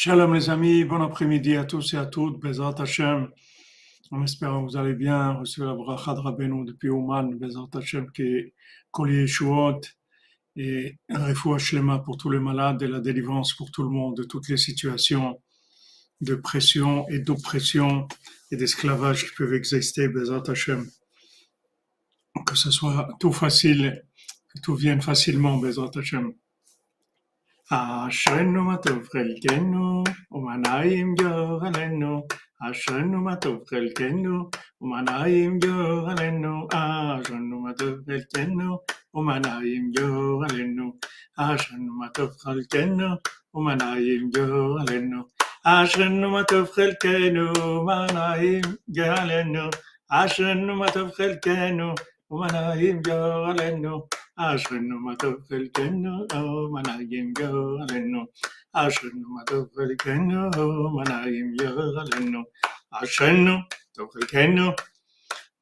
Shalom les amis, bon après-midi à tous et à toutes, Bezrat Hashem. On espère que vous allez bien, reçu la bracha de depuis Oman, Bezrat Hashem qui est collier Shuot et refoua shlema pour tous les malades et la délivrance pour tout le monde de toutes les situations de pression et d'oppression et d'esclavage qui peuvent exister, Bezrat Hashem. Que ce soit tout facile, que tout vienne facilement, Bezrat Hashem. אשרנו מה טוב חלקנו, ומה נעים גורלנו. אשרנו מה טוב חלקנו, ומה נעים גורלנו. אשרנו מה טוב חלקנו, ומה נעים גורלנו. אשרנו מה טוב חלקנו, ומה נעים גורלנו. אשרנו מה טוב חלקנו, ומה נעים גורלנו. אשרנו מה טוב חלקנו, ומה נעים גורלנו. Ashwinu Madhavel Keno, Manayim Yolenu. Ashwinu Madhavel Keno, Manayim Yolenu. Ashwinu Madhavel Keno,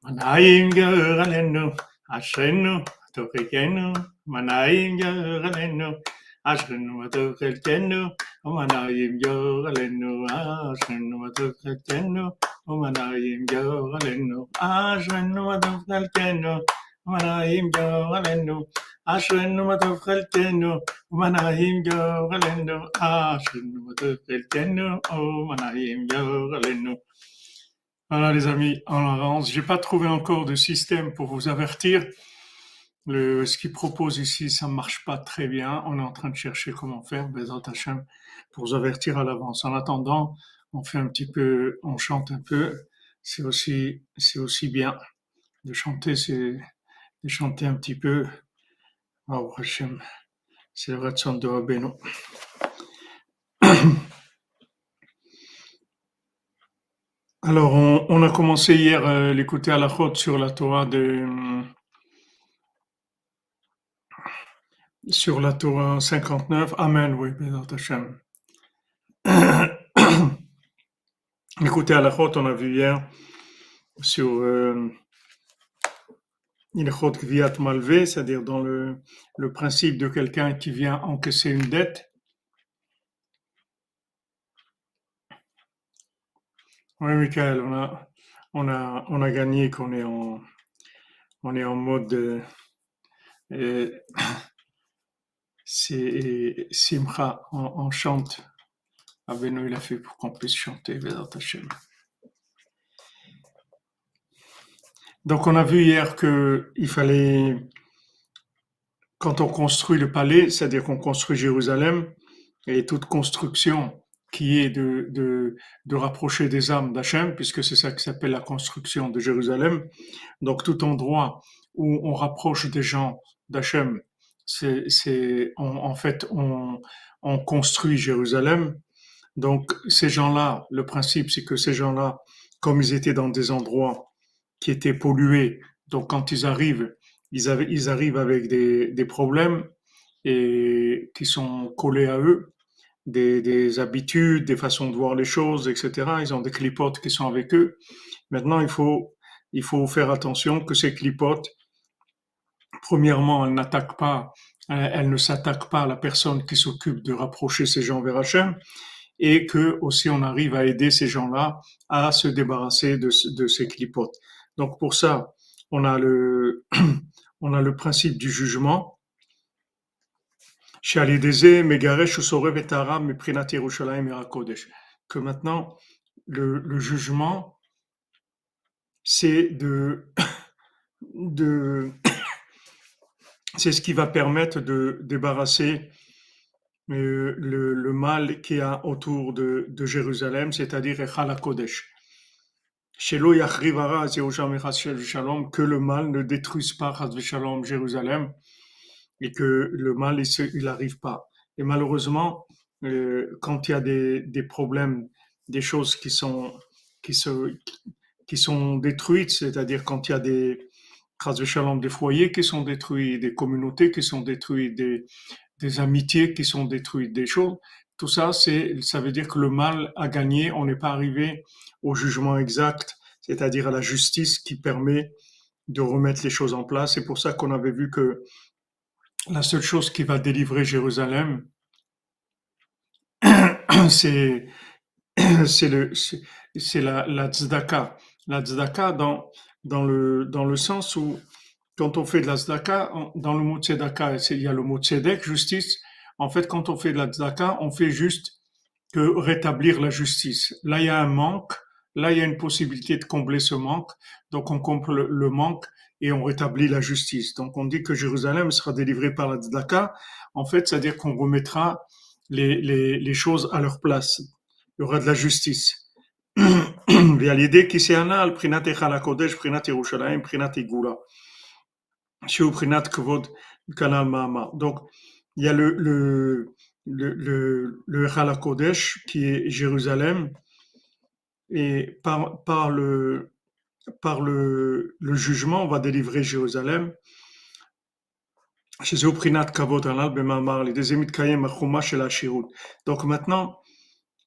Manayim Yolenu. Ashwinu Madhavel Keno, Manayim Yolenu. Ashwinu Madhavel Keno, Manayim Yolenu. Ashwinu Madhavel Keno, Manayim Yolenu. Ashwinu Madhavel Keno, גורלנו. אשרנו מה טוב חלקנו, ומנעים גורלנו, אשרנו מה טוב חלקנו, ומנעים גורלנו, אשרנו מה טוב חלקנו, ומנעים גורלנו. Voilà les amis, en avance, j'ai pas trouvé encore de système pour vous avertir. Le, ce qu'il propose ici, ça marche pas très bien. On est en train de chercher comment faire, Bezat Hashem, pour vous avertir à l'avance. En attendant, on fait un petit peu, on chante un peu. C'est aussi, c'est aussi bien de chanter, c'est, chanter un petit peu. C'est Ratson de. Alors, on, a commencé hier euh, l'écouter à la chôte sur la Torah de sur la Torah 59. Amen, oui, Bézat Hashem. Écoutez à la chôte, on a vu hier sur euh, Ilchot Gviat Malvé, c'est-à-dire dans le, le principe de quelqu'un qui vient encaisser une dette. Oui, Michael, on a, on a, on a gagné qu'on est en, on est en mode euh, euh, c'est Simcha, on, on chante. Aveno, il a fait pour qu'on puisse chanter, Vedat Hashem. Donc on a vu hier que il fallait, quand on construit le palais, c'est-à-dire qu'on construit Jérusalem, et toute construction qui est de, de, de rapprocher des âmes d'Hachem, puisque c'est ça qui s'appelle la construction de Jérusalem. Donc tout endroit où on rapproche des gens d'Hachem, c'est en fait on, on construit Jérusalem. Donc ces gens-là, le principe c'est que ces gens-là, comme ils étaient dans des endroits qui étaient pollués. Donc quand ils arrivent, ils, avaient, ils arrivent avec des, des, problèmes et qui sont collés à eux, des, des, habitudes, des façons de voir les choses, etc. Ils ont des clipotes qui sont avec eux. Maintenant, il faut, il faut faire attention que ces clipotes, premièrement, elles n'attaquent pas, elles ne s'attaquent pas à la personne qui s'occupe de rapprocher ces gens vers Hachem et que aussi on arrive à aider ces gens-là à se débarrasser de, de ces clipotes. Donc pour ça, on a le, principe du jugement. Que maintenant, le, jugement, c'est de, c'est ce qui va permettre de débarrasser euh, le, mal qu'il y a autour de, Jérusalem, c'est-à-dire Echala Kodesh que le mal ne détruise pas Jérusalem et que le mal il n'arrive pas. Et malheureusement, euh, quand il y a des, des, problèmes, des choses qui sont qui se qui sont détruites, c'est-à-dire quand il y a des des foyers qui sont détruits, des communautés qui sont détruites, des, des amitiés qui sont détruites, des choses, tout ça, c'est, ça veut dire que le mal a gagné. On n'est pas arrivé au jugement exact, c'est-à-dire à la justice qui permet de remettre les choses en place. C'est pour ça qu'on avait vu que la seule chose qui va délivrer Jérusalem, c'est c'est la la tzedaka. La tzedaka dans dans le dans le sens où quand on fait de la tzedaka, dans le mot tzedaka, il y a le mot tzedek, justice. En fait, quand on fait de la tzedaka, on fait juste que rétablir la justice. Là, il y a un manque. Là, il y a une possibilité de combler ce manque. Donc, on comble le manque et on rétablit la justice. Donc, on dit que Jérusalem sera délivrée par la tzedaka. En fait, c'est-à-dire qu'on remettra les, les, les choses à leur place. Il y aura de la justice. Donc, il y a le, le, le, le, le Kodesh qui est Jérusalem et par, le, par le, jugement, on va délivrer Jérusalem. Donc maintenant,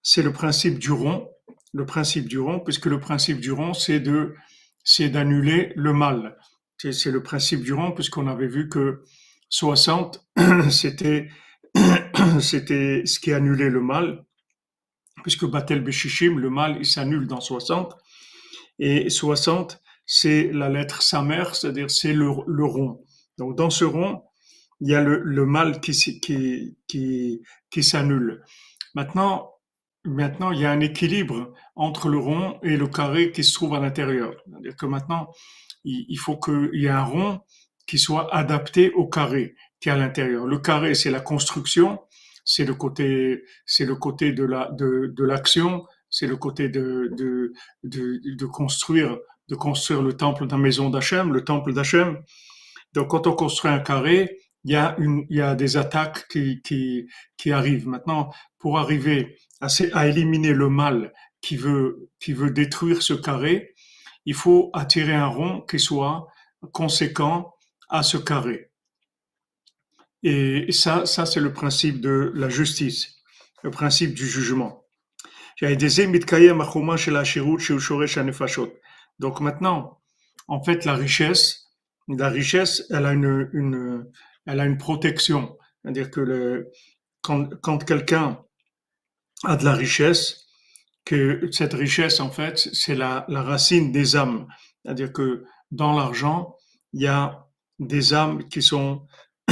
c'est le principe du rond, le principe du puisque le principe du rond, c'est de, c'est d'annuler le mal. C'est le principe du rond, puisqu'on avait vu que 60, c'était, c'était ce qui annulait le mal, puisque Batel Beshishim, le mal, il s'annule dans 60. Et 60, c'est la lettre sa mère, c'est-à-dire c'est le, rond. Donc dans ce rond, il y a le, le mal qui, s'annule. Maintenant, maintenant, il y a un équilibre entre le rond et le carré qui se trouve à l'intérieur. C'est-à-dire que maintenant, il faut qu'il y ait un rond qui soit adapté au carré qui est à l'intérieur. Le carré, c'est la construction, c'est le côté, c'est le côté de la de, de l'action, c'est le côté de, de, de, de, construire de construire le temple dans la maison d'Hachem, le temple d'Hachem. Donc, quand on construit un carré, il y a une, il y a des attaques qui, qui, qui arrivent. Maintenant, pour arriver à, à éliminer le mal qui veut, qui veut détruire ce carré, il faut attirer un rond qui soit conséquent à ce carré. Et ça, ça c'est le principe de la justice, le principe du jugement. Donc maintenant, en fait, la richesse, la richesse, elle a une, une elle a une protection. C'est-à-dire que le, quand, quand quelqu'un a de la richesse, que cette richesse, en fait, c'est la, la racine des âmes. C'est-à-dire que dans l'argent, il y a des âmes qui sont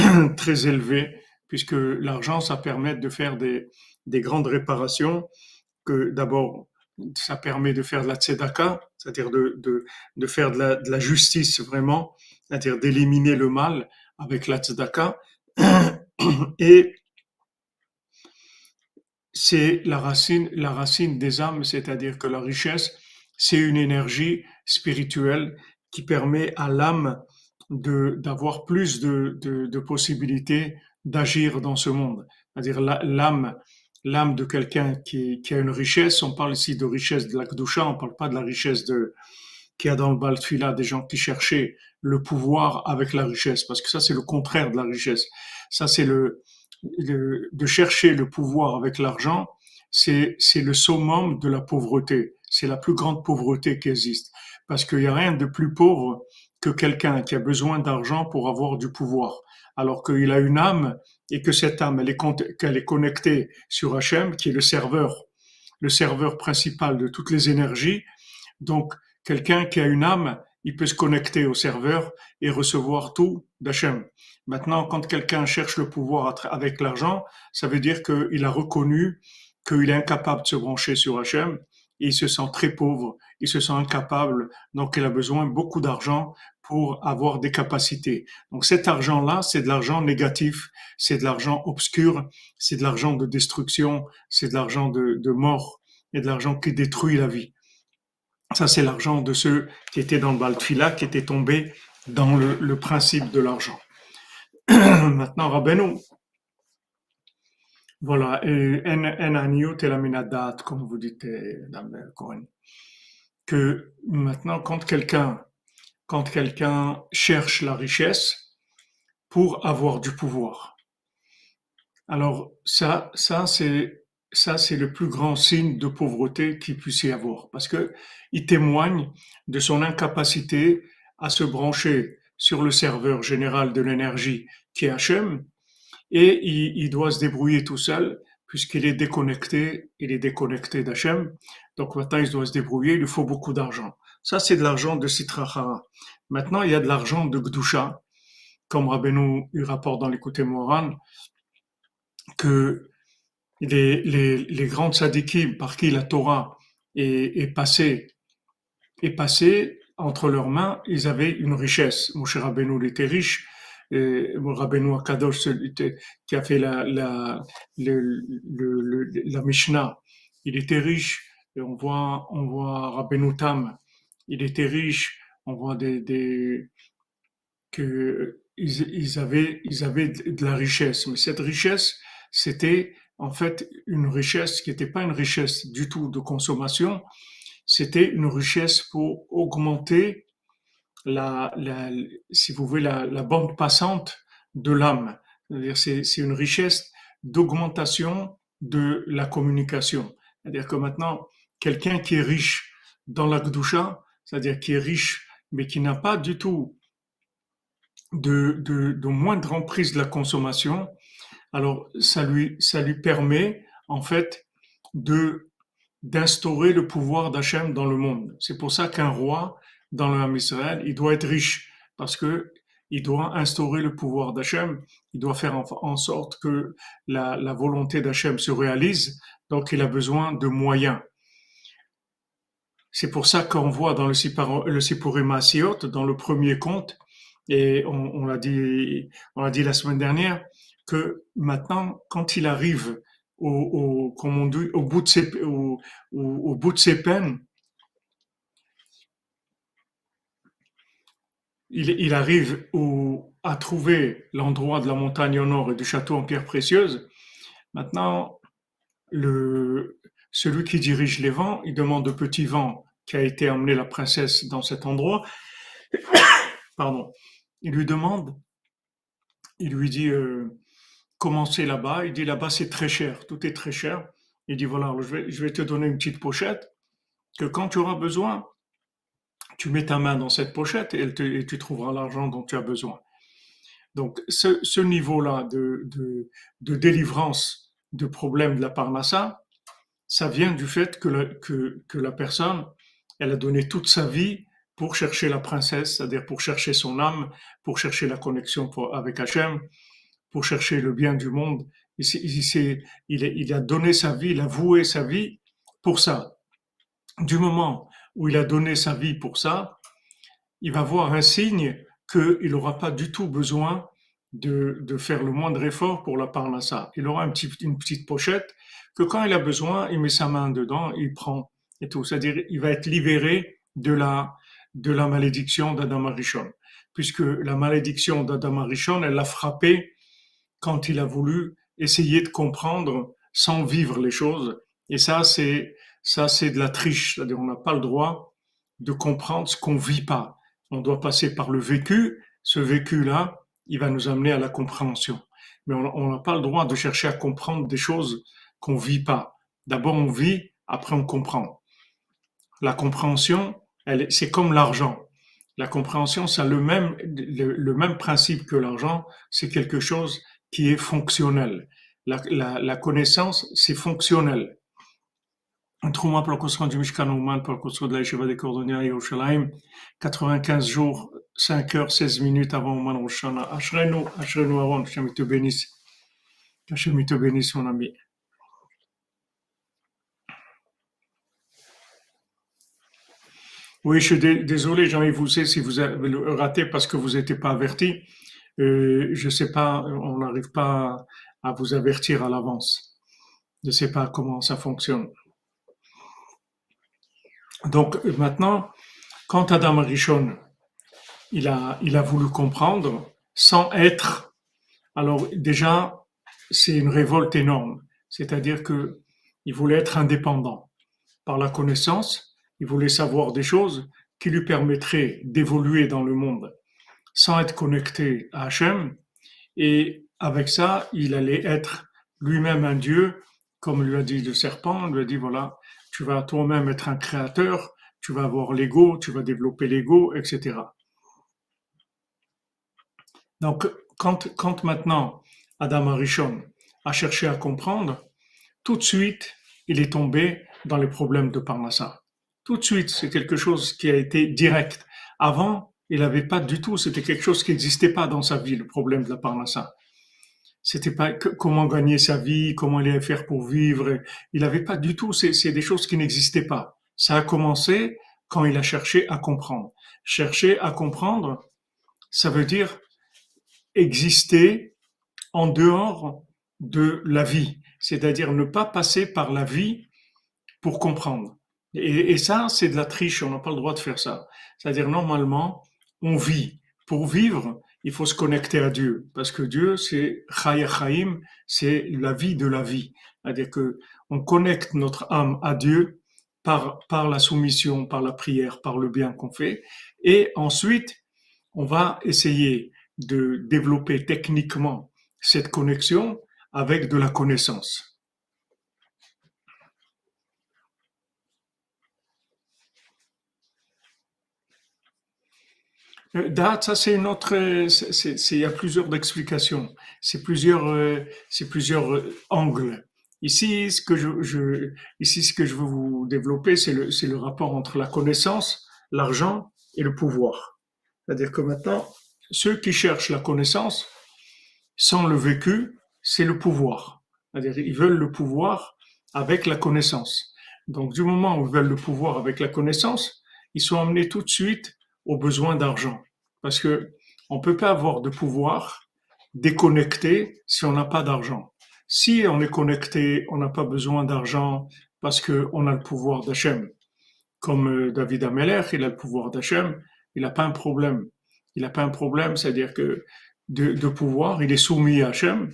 très élevées, puisque l'argent, ça permet de faire des, des grandes réparations, que d'abord, ça permet de faire de la tzedaka, c'est-à-dire de, de, de, faire de la, de la justice vraiment, c'est-à-dire d'éliminer le mal avec la tzedaka. Et c'est la racine, la racine des âmes, c'est-à-dire que la richesse, c'est une énergie spirituelle qui permet à l'âme d'avoir plus de, de, de possibilités d'agir dans ce monde. C'est-à-dire l'âme, l'âme de quelqu'un qui, qui, a une richesse. On parle ici de richesse de la Kdusha, on parle pas de la richesse de qui a dans le Baltfila des gens qui cherchaient le pouvoir avec la richesse, parce que ça c'est le contraire de la richesse. Ça c'est le, de chercher le pouvoir avec l'argent, c'est c'est le summum de la pauvreté. C'est la plus grande pauvreté qui existe, parce qu'il y a rien de plus pauvre que quelqu'un qui a besoin d'argent pour avoir du pouvoir, alors qu'il a une âme et que cette âme, elle est, qu'elle est connectée sur Hachem, qui est le serveur, le serveur principal de toutes les énergies. Donc, quelqu'un qui a une âme, il peut se connecter au serveur et recevoir tout d'Hachem. Maintenant, quand quelqu'un cherche le pouvoir avec l'argent, ça veut dire qu'il a reconnu qu'il est incapable de se brancher sur Hachem il se sent très pauvre, il se sent incapable, donc il a besoin beaucoup d'argent pour avoir des capacités. Donc cet argent-là, c'est de l'argent négatif, c'est de l'argent obscur, c'est de l'argent de destruction, c'est de l'argent de, mort et de l'argent qui détruit la vie. Ça, c'est l'argent de ceux qui étaient dans le Baltfila, qui étaient tombés dans le, principe de l'argent. Maintenant, Rabbeinu, voilà, et en, en comme vous dites le Coran, que maintenant, quand quelqu'un, quand quelqu'un cherche la richesse pour avoir du pouvoir, alors ça, ça c'est ça c'est le plus grand signe de pauvreté qu'il puisse y avoir, parce que il témoigne de son incapacité à se brancher sur le serveur général de l'énergie qui est Hachem, et il, doit se débrouiller tout seul puisqu'il est déconnecté, il est déconnecté d'Hachem. Donc maintenant, il doit se débrouiller, il lui faut beaucoup d'argent. Ça, c'est de l'argent de Sitrachara. Maintenant, il y a de l'argent de Gdusha, comme Rabbeinu il rapporte dans l'écouté Moran, que les, les, les grands par qui la Torah est, passée, est passée entre leurs mains, ils avaient une richesse. Moshe Rabbeinu était riche, et Rabbeinu Akadosh qui a fait la, la, la Mishnah, il était riche. On voit, on voit il était riche. On voit des, des que ils, ils, avaient, ils avaient de la richesse. Mais cette richesse, c'était en fait une richesse qui n'était pas une richesse du tout de consommation, c'était une richesse pour augmenter la, la si vous voulez, la, la bande passante de l'âme. C'est, c'est une richesse d'augmentation de la communication. C'est-à-dire que maintenant, quelqu'un qui est riche dans la c'est-à-dire qui est riche, mais qui n'a pas du tout de, de, de moindre emprise de la consommation, alors ça lui, ça lui permet en fait de d'instaurer le pouvoir d'Hachem dans le monde. C'est pour ça qu'un roi dans l'âme Israël, il doit être riche parce que il doit instaurer le pouvoir d'Hachem, il doit faire en, sorte que la, la volonté d'Hachem se réalise, donc il a besoin de moyens. C'est pour ça qu'on voit dans le, le Sipurim dans le premier conte, et on, l'a dit, on l'a dit la semaine dernière, que maintenant, quand il arrive au, bout de ses, au, bout de ses peines, il, arrive à trouver l'endroit de la montagne au nord et du château en pierre précieuse. Maintenant, le, celui qui dirige les vents, il demande au petit vent qui a été emmené la princesse dans cet endroit. Pardon. Il lui demande, il lui dit, euh, commencer là-bas? Il dit là-bas c'est très cher, tout est très cher. Il dit voilà, je vais, te donner une petite pochette que quand tu auras besoin, tu mets ta main dans cette pochette et, tu trouveras l'argent dont tu as besoin. Donc ce, ce niveau-là de, de, de, délivrance de problèmes de la parnassa, ça vient du fait que la, que, la personne, elle a donné toute sa vie pour chercher la princesse, c'est-à-dire pour chercher son âme, pour chercher la connexion avec Hachem, pour chercher le bien du monde. Il, il, a donné sa vie, il a voué sa vie pour ça. Du moment où il a donné sa vie pour ça, il va voir un signe qu'il n'aura pas du tout besoin de, faire le moindre effort pour la parnassa. Il aura une petite pochette que quand il a besoin, il met sa main dedans, il prend et tout. C'est-à-dire, il va être libéré de la, de la malédiction d'Adam Arishon. Puisque la malédiction d'Adam Arishon, elle l'a frappé quand il a voulu essayer de comprendre sans vivre les choses. Et ça, c'est ça, c'est de la triche. C'est-à-dire, on n'a pas le droit de comprendre ce qu'on vit pas. On doit passer par le vécu. Ce vécu-là, il va nous amener à la compréhension. Mais on n'a pas le droit de chercher à comprendre des choses qu'on vit pas. D'abord, on vit, après on comprend. La compréhension, c'est comme l'argent. La compréhension, a le même, le, le même principe que l'argent. C'est quelque chose qui est fonctionnel. La, la, la connaissance, c'est fonctionnel. Pour du Mishkan Ouman, pour de des Cordonniers à Yerushalayim, 95 jours, 5 heures, 16 minutes avant Ouman Roshana. Ashrenu, Ashrenu Aaron, Hachem te bénisse. Hachem te bénisse, mon ami. Oui, je suis désolé, Jean-Yves si vous avez raté parce que vous n'étiez pas averti. Euh, je sais pas, on n'arrive pas à vous avertir à l'avance. Je ne sais pas comment ça fonctionne. Donc maintenant, quand Adam Rishon, il a, il a voulu comprendre sans être, alors déjà, c'est une révolte énorme. C'est-à-dire que il voulait être indépendant par la connaissance. Il voulait savoir des choses qui lui permettraient d'évoluer dans le monde sans être connecté à Hachem. Et avec ça, il allait être lui-même un Dieu, comme lui a dit le serpent, lui a dit, voilà, tu vas toi-même être un créateur, tu vas avoir l'ego, tu vas développer l'ego, etc. Donc, quand, quand maintenant Adam Arishon a cherché à comprendre, tout de suite, il est tombé dans les problèmes de Parnassa. Tout de suite, c'est quelque chose qui a été direct. Avant, il n'avait pas du tout, c'était quelque chose qui n'existait pas dans sa vie, le problème de la Parnassa. C'était pas comment gagner sa vie, comment il allait faire pour vivre. Il n'avait pas du tout, c'est des choses qui n'existaient pas. Ça a commencé quand il a cherché à comprendre. Chercher à comprendre, ça veut dire exister en dehors de la vie, c'est-à-dire ne pas passer par la vie pour comprendre. Et, ça, c'est de la triche, on n'a pas le droit de faire ça. C'est-à-dire, normalement, on vit. Pour vivre, il faut se connecter à Dieu, parce que Dieu, c'est c'est la vie de la vie. C'est-à-dire que on connecte notre âme à Dieu par, par la soumission, par la prière, par le bien qu'on fait, et ensuite, on va essayer de développer techniquement cette connexion avec de la connaissance. Date, ça c'est une autre, il y a plusieurs explications, c'est plusieurs, euh, c'est plusieurs euh, angles. Ici, ce que je, je, ici, ce que je veux vous développer, c'est le, c'est le rapport entre la connaissance, l'argent et le pouvoir. C'est-à-dire que maintenant, ceux qui cherchent la connaissance, sans le vécu, c'est le pouvoir. C'est-à-dire, ils veulent le pouvoir avec la connaissance. Donc, du moment où ils veulent le pouvoir avec la connaissance, ils sont amenés tout de suite au besoin d'argent. Parce que on peut pas avoir de pouvoir déconnecté si on n'a pas d'argent. Si on est connecté, on n'a pas besoin d'argent parce qu'on a le pouvoir d'Hachem. Comme euh, David Ameller, il a le pouvoir d'Hachem, il n'a pas un problème. Il n'a pas un problème, c'est-à-dire que de, pouvoir, il est soumis à Hachem.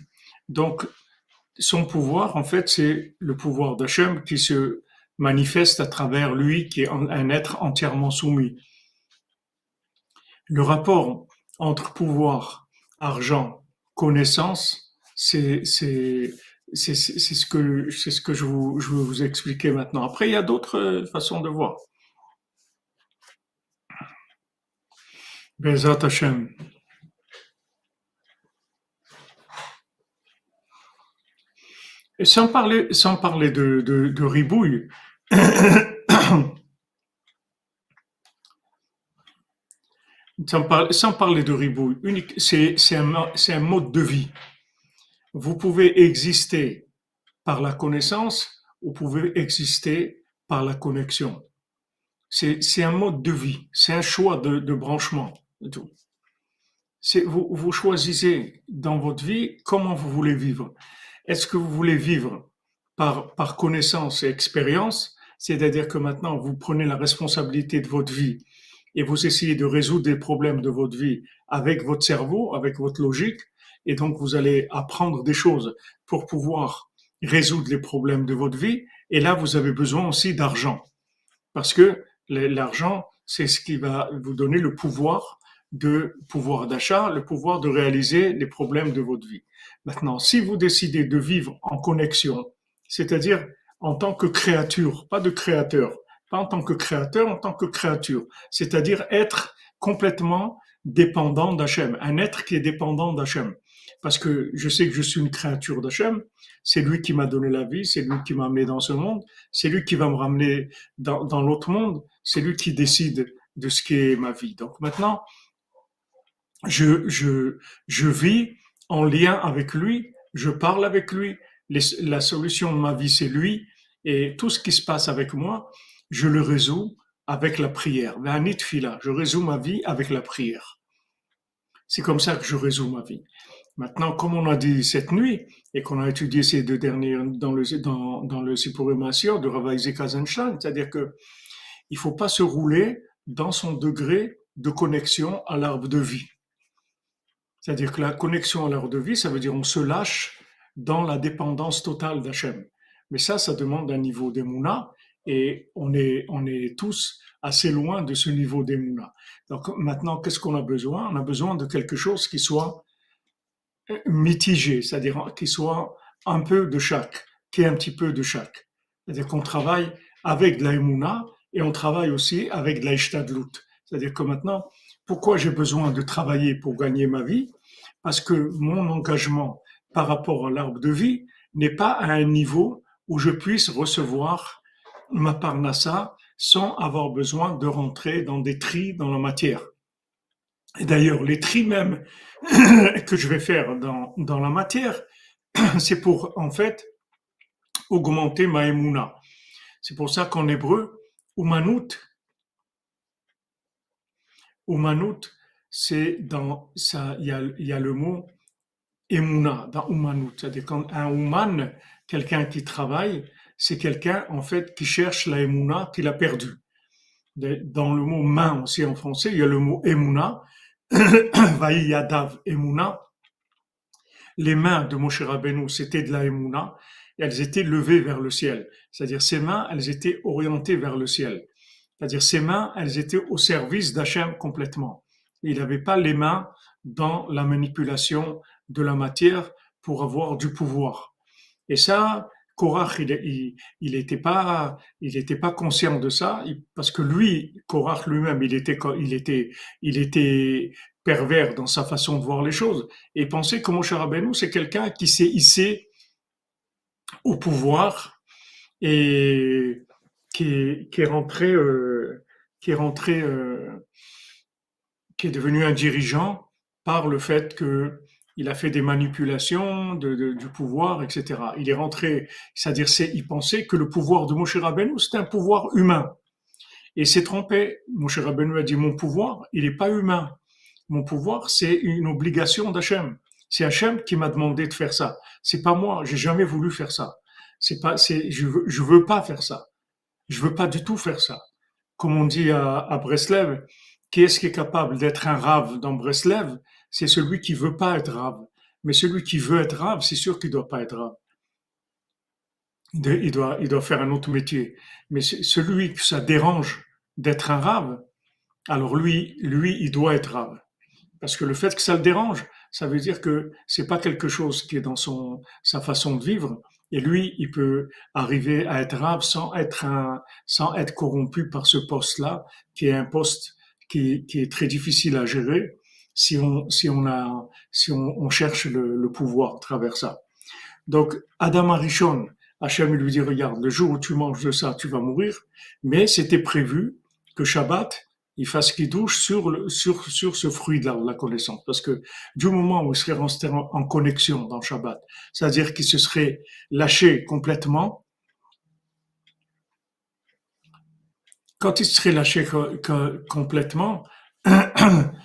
Donc, son pouvoir, en fait, c'est le pouvoir d'Hachem qui se manifeste à travers lui, qui est un être entièrement soumis. Le rapport entre pouvoir, argent, connaissance, c'est c'est ce que c'est ce que je vous je veux vous expliquer maintenant. Après, il y a d'autres façons de voir. Bezat Hashem. Sans parler, sans parler de, de ribouille, Sans parler, de ribouille, c'est un, mode de vie. Vous pouvez exister par la connaissance, vous pouvez exister par la connexion. C'est un mode de vie, c'est un choix de, branchement. Vous, choisissez dans votre vie comment vous voulez vivre. Est-ce que vous voulez vivre par connaissance et expérience, c'est-à-dire que maintenant vous prenez la responsabilité de votre vie et vous essayez de résoudre des problèmes de votre vie avec votre cerveau, avec votre logique, et donc vous allez apprendre des choses pour pouvoir résoudre les problèmes de votre vie. Et là, vous avez besoin aussi d'argent, parce que l'argent, c'est ce qui va vous donner le pouvoir de pouvoir d'achat, le pouvoir de réaliser les problèmes de votre vie. Maintenant, si vous décidez de vivre en connexion, c'est-à-dire en tant que créature, pas de créateur, en tant que créateur, en tant que créature, c'est-à-dire être complètement dépendant d'Hachem, un être qui est dépendant d'Hachem. Parce que je sais que je suis une créature d'Hachem, c'est lui qui m'a donné la vie, c'est lui qui m'a amené dans ce monde, c'est lui qui va me ramener dans, l'autre monde, c'est lui qui décide de ce qui est ma vie. Donc maintenant, je vis en lien avec lui, je parle avec lui, la solution de ma vie c'est lui, et tout ce qui se passe avec moi, je le résous avec la prière. Je résous ma vie avec la prière. C'est comme ça que je résous ma vie. Maintenant, comme on a dit cette nuit, et qu'on a étudié ces deux derniers dans le, dans, dans le de Kazenstein, c'est-à-dire que il faut pas se rouler dans son degré de connexion à l'arbre de vie. C'est-à-dire que la connexion à l'arbre de vie, ça veut dire on se lâche dans la dépendance totale d'Hachem. Mais ça, ça demande un niveau d'émouna et on est, on est tous assez loin de ce niveau d'émouna. Donc maintenant, qu'est-ce qu'on a besoin? On a besoin de quelque chose qui soit euh, mitigé, c'est-à-dire qui soit un peu de chaque, qui est un petit peu de chaque. C'est-à-dire qu'on travaille avec de la et on travaille aussi avec de la C'est-à-dire que maintenant, pourquoi j'ai besoin de travailler pour gagner ma vie? Parce que mon engagement par rapport à l'arbre de vie n'est pas à un niveau où je puisse recevoir ma parnassa sans avoir besoin de rentrer dans des tris dans la matière. Et d'ailleurs, les tris même que je vais faire dans, dans la matière, c'est pour en fait augmenter ma émouna. C'est pour ça qu'en hébreu, Umanut, Umanut, c'est dans ça, il y a, le mot Emuna dans Umanut. C'est-à-dire qu'un Uman, quelqu'un qui travaille, c'est quelqu'un en fait qui cherche la Emuna qu'il a perdue. Dans le mot main aussi en français, il y a le mot Emuna, Vaï Yadav Emuna. Les mains de Moshe Rabbeinu, c'était de la et elles étaient levées vers le ciel. C'est-à-dire ses mains, elles étaient orientées vers le ciel. C'est-à-dire ses mains, elles étaient au service d'Hachem complètement. Il n'avait pas les mains dans la manipulation de la matière pour avoir du pouvoir. Et ça, Korach, il n'était pas, il pas conscient de ça, parce que lui, Korach lui-même, il était, il était, il était pervers dans sa façon de voir les choses. Et pensait que Moshe Rabbeinu, c'est quelqu'un qui s'est hissé au pouvoir et qui est, qui est rentré, euh, qui est rentré, euh, qui est devenu un dirigeant par le fait que il a fait des manipulations de, du pouvoir, etc. Il est rentré, c'est-à-dire c'est, il pensait que le pouvoir de Moshe Rabbeinu c'était un pouvoir humain. Et s'est trompé. Moshe Rabbeinu a dit mon pouvoir, il n'est pas humain. Mon pouvoir, c'est une obligation d'Hachem. C'est Hachem qui m'a demandé de faire ça. C'est pas moi. J'ai jamais voulu faire ça. C'est pas, c'est, je veux, je veux pas faire ça. Je veux pas du tout faire ça. Comme on dit à, à Breslev, qui est-ce qui est capable d'être un rave dans Breslev? C'est celui qui veut pas être rave. Mais celui qui veut être rave, c'est sûr qu'il doit pas être rave. Il doit, il doit faire un autre métier. Mais celui que ça dérange d'être un rave, alors lui, lui, il doit être rave. Parce que le fait que ça le dérange, ça veut dire que c'est pas quelque chose qui est dans son, sa façon de vivre. Et lui, il peut arriver à être rave sans être un, sans être corrompu par ce poste-là, qui est un poste qui, qui, est très difficile à gérer si on, si on a, si on, on cherche le, le, pouvoir à travers ça. Donc, Adam Arishon, Hachem lui dit, regarde, le jour où tu manges de ça, tu vas mourir. Mais c'était prévu que Shabbat, il fasse qu'il douche sur, le, sur, sur ce fruit de la, connaissance. Parce que du moment où il serait en connexion dans Shabbat, c'est-à-dire qu'il se serait lâché complètement, quand il serait lâché complètement,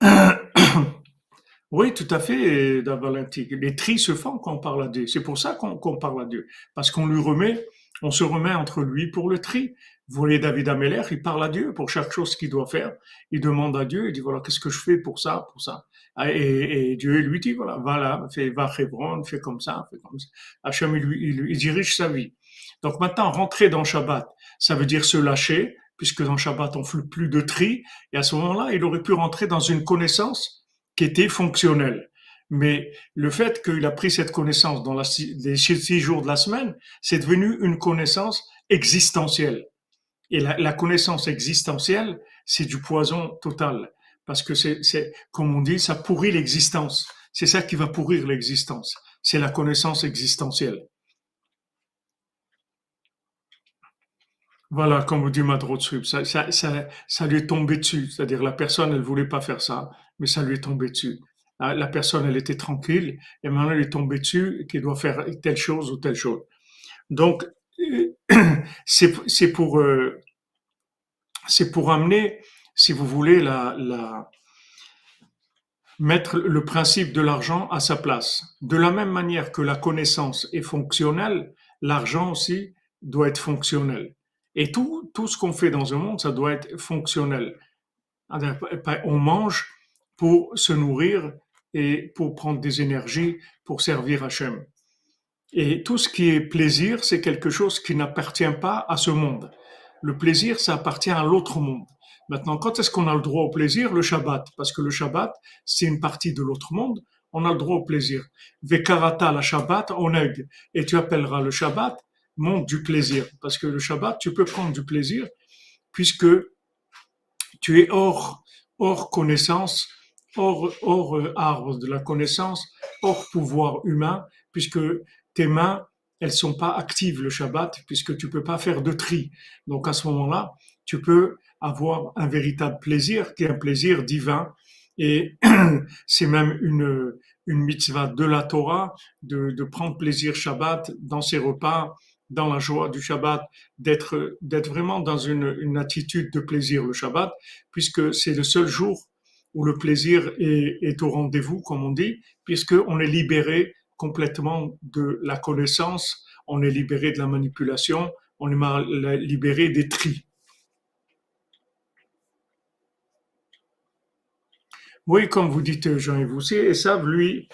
oui, tout à fait, Les tris se font quand on parle à Dieu. C'est pour ça qu'on parle à Dieu. Parce qu'on lui remet, on se remet entre lui pour le tri. Vous voyez David Ameller, il parle à Dieu pour chaque chose qu'il doit faire. Il demande à Dieu, il dit voilà, qu'est-ce que je fais pour ça, pour ça? Ah, et, Dieu lui dit voilà, va là, fais, va à Hebron, fais comme ça, fais comme ça. Hachem, il, il, il dirige sa vie. Donc maintenant, rentrer dans Shabbat, ça veut dire se lâcher, puisque dans Shabbat, on fait plus de tri. Et à ce moment-là, il aurait pu rentrer dans une connaissance qui était fonctionnelle. Mais le fait qu'il a pris cette connaissance dans les six jours de la semaine, c'est devenu une connaissance existentielle. Et la, la connaissance existentielle, c'est du poison total. Parce que c'est, comme on dit, ça pourrit l'existence. C'est ça qui va pourrir l'existence. C'est la connaissance existentielle. Voilà, comme vous dit Madrotsub, ça, ça, lui est tombé dessus. C'est-à-dire la personne, elle voulait pas faire ça, mais ça lui est tombé dessus. La personne, elle était tranquille, et maintenant elle est tombée dessus, qu'il doit faire telle chose ou telle chose. Donc, c'est pour euh, c'est pour amener, si vous voulez, la, la mettre le principe de l'argent à sa place. De la même manière que la connaissance est fonctionnelle, l'argent aussi doit être fonctionnel. Et tout, tout ce qu'on fait dans un monde, ça doit être fonctionnel. On mange pour se nourrir et pour prendre des énergies pour servir Hachem. Et tout ce qui est plaisir, c'est quelque chose qui n'appartient pas à ce monde. Le plaisir, ça appartient à l'autre monde. Maintenant, quand est-ce qu'on a le droit au plaisir? Le Shabbat. Parce que le Shabbat, c'est une partie de l'autre monde. On a le droit au plaisir. Vekarata la Shabbat oneg. Et tu appelleras le Shabbat monde du plaisir. Parce que le Shabbat, tu peux prendre du plaisir puisque tu es hors, hors connaissance, hors, hors arbre de la connaissance, hors pouvoir humain, puisque tes mains, elles sont pas actives le Shabbat puisque tu peux pas faire de tri. Donc à ce moment-là, tu peux avoir un véritable plaisir qui est un plaisir divin et c'est même une, une mitzvah de la Torah de, de prendre plaisir Shabbat dans ses repas, dans la joie du Shabbat, d'être d'être vraiment dans une, attitude de plaisir le Shabbat, puisque c'est le seul jour où le plaisir est, au rendez-vous, comme on dit, puisqu'on est libéré complètement de la connaissance, on est libéré de la manipulation, on est libéré des tris. Oui, comme vous dites, Jean-Yves et ça, lui,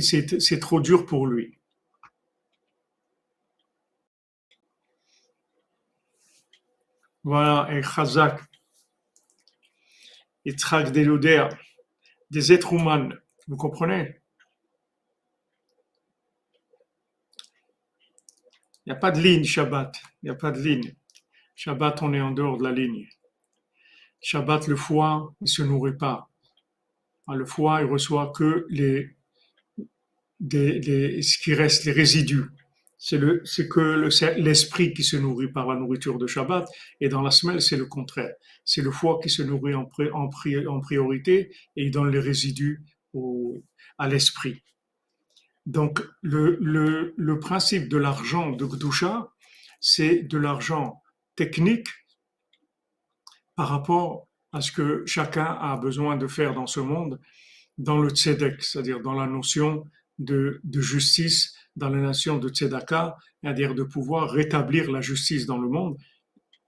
c'est trop dur pour lui. Voilà, et Chazak, et des des êtres humains, vous comprenez? Il n'y a pas de ligne Shabbat. Il n'y a pas de ligne. Shabbat, on est en dehors de la ligne. Shabbat, le foie, il ne se nourrit pas. Ah, le foie, il reçoit que les, ce qui reste, les résidus. C'est le, c'est que l'esprit qui se nourrit par la nourriture de Shabbat. Et dans la semaine, c'est le contraire. C'est le foie qui se nourrit en, en, priorité et il donne les résidus au, à l'esprit. Donc, le, le, le principe de l'argent de Gdusha, c'est de l'argent technique par rapport à ce que chacun a besoin de faire dans ce monde, dans le tzedek, c'est-à-dire dans la notion de, de, justice, dans la notion de tzedaka, c'est-à-dire de pouvoir rétablir la justice dans le monde,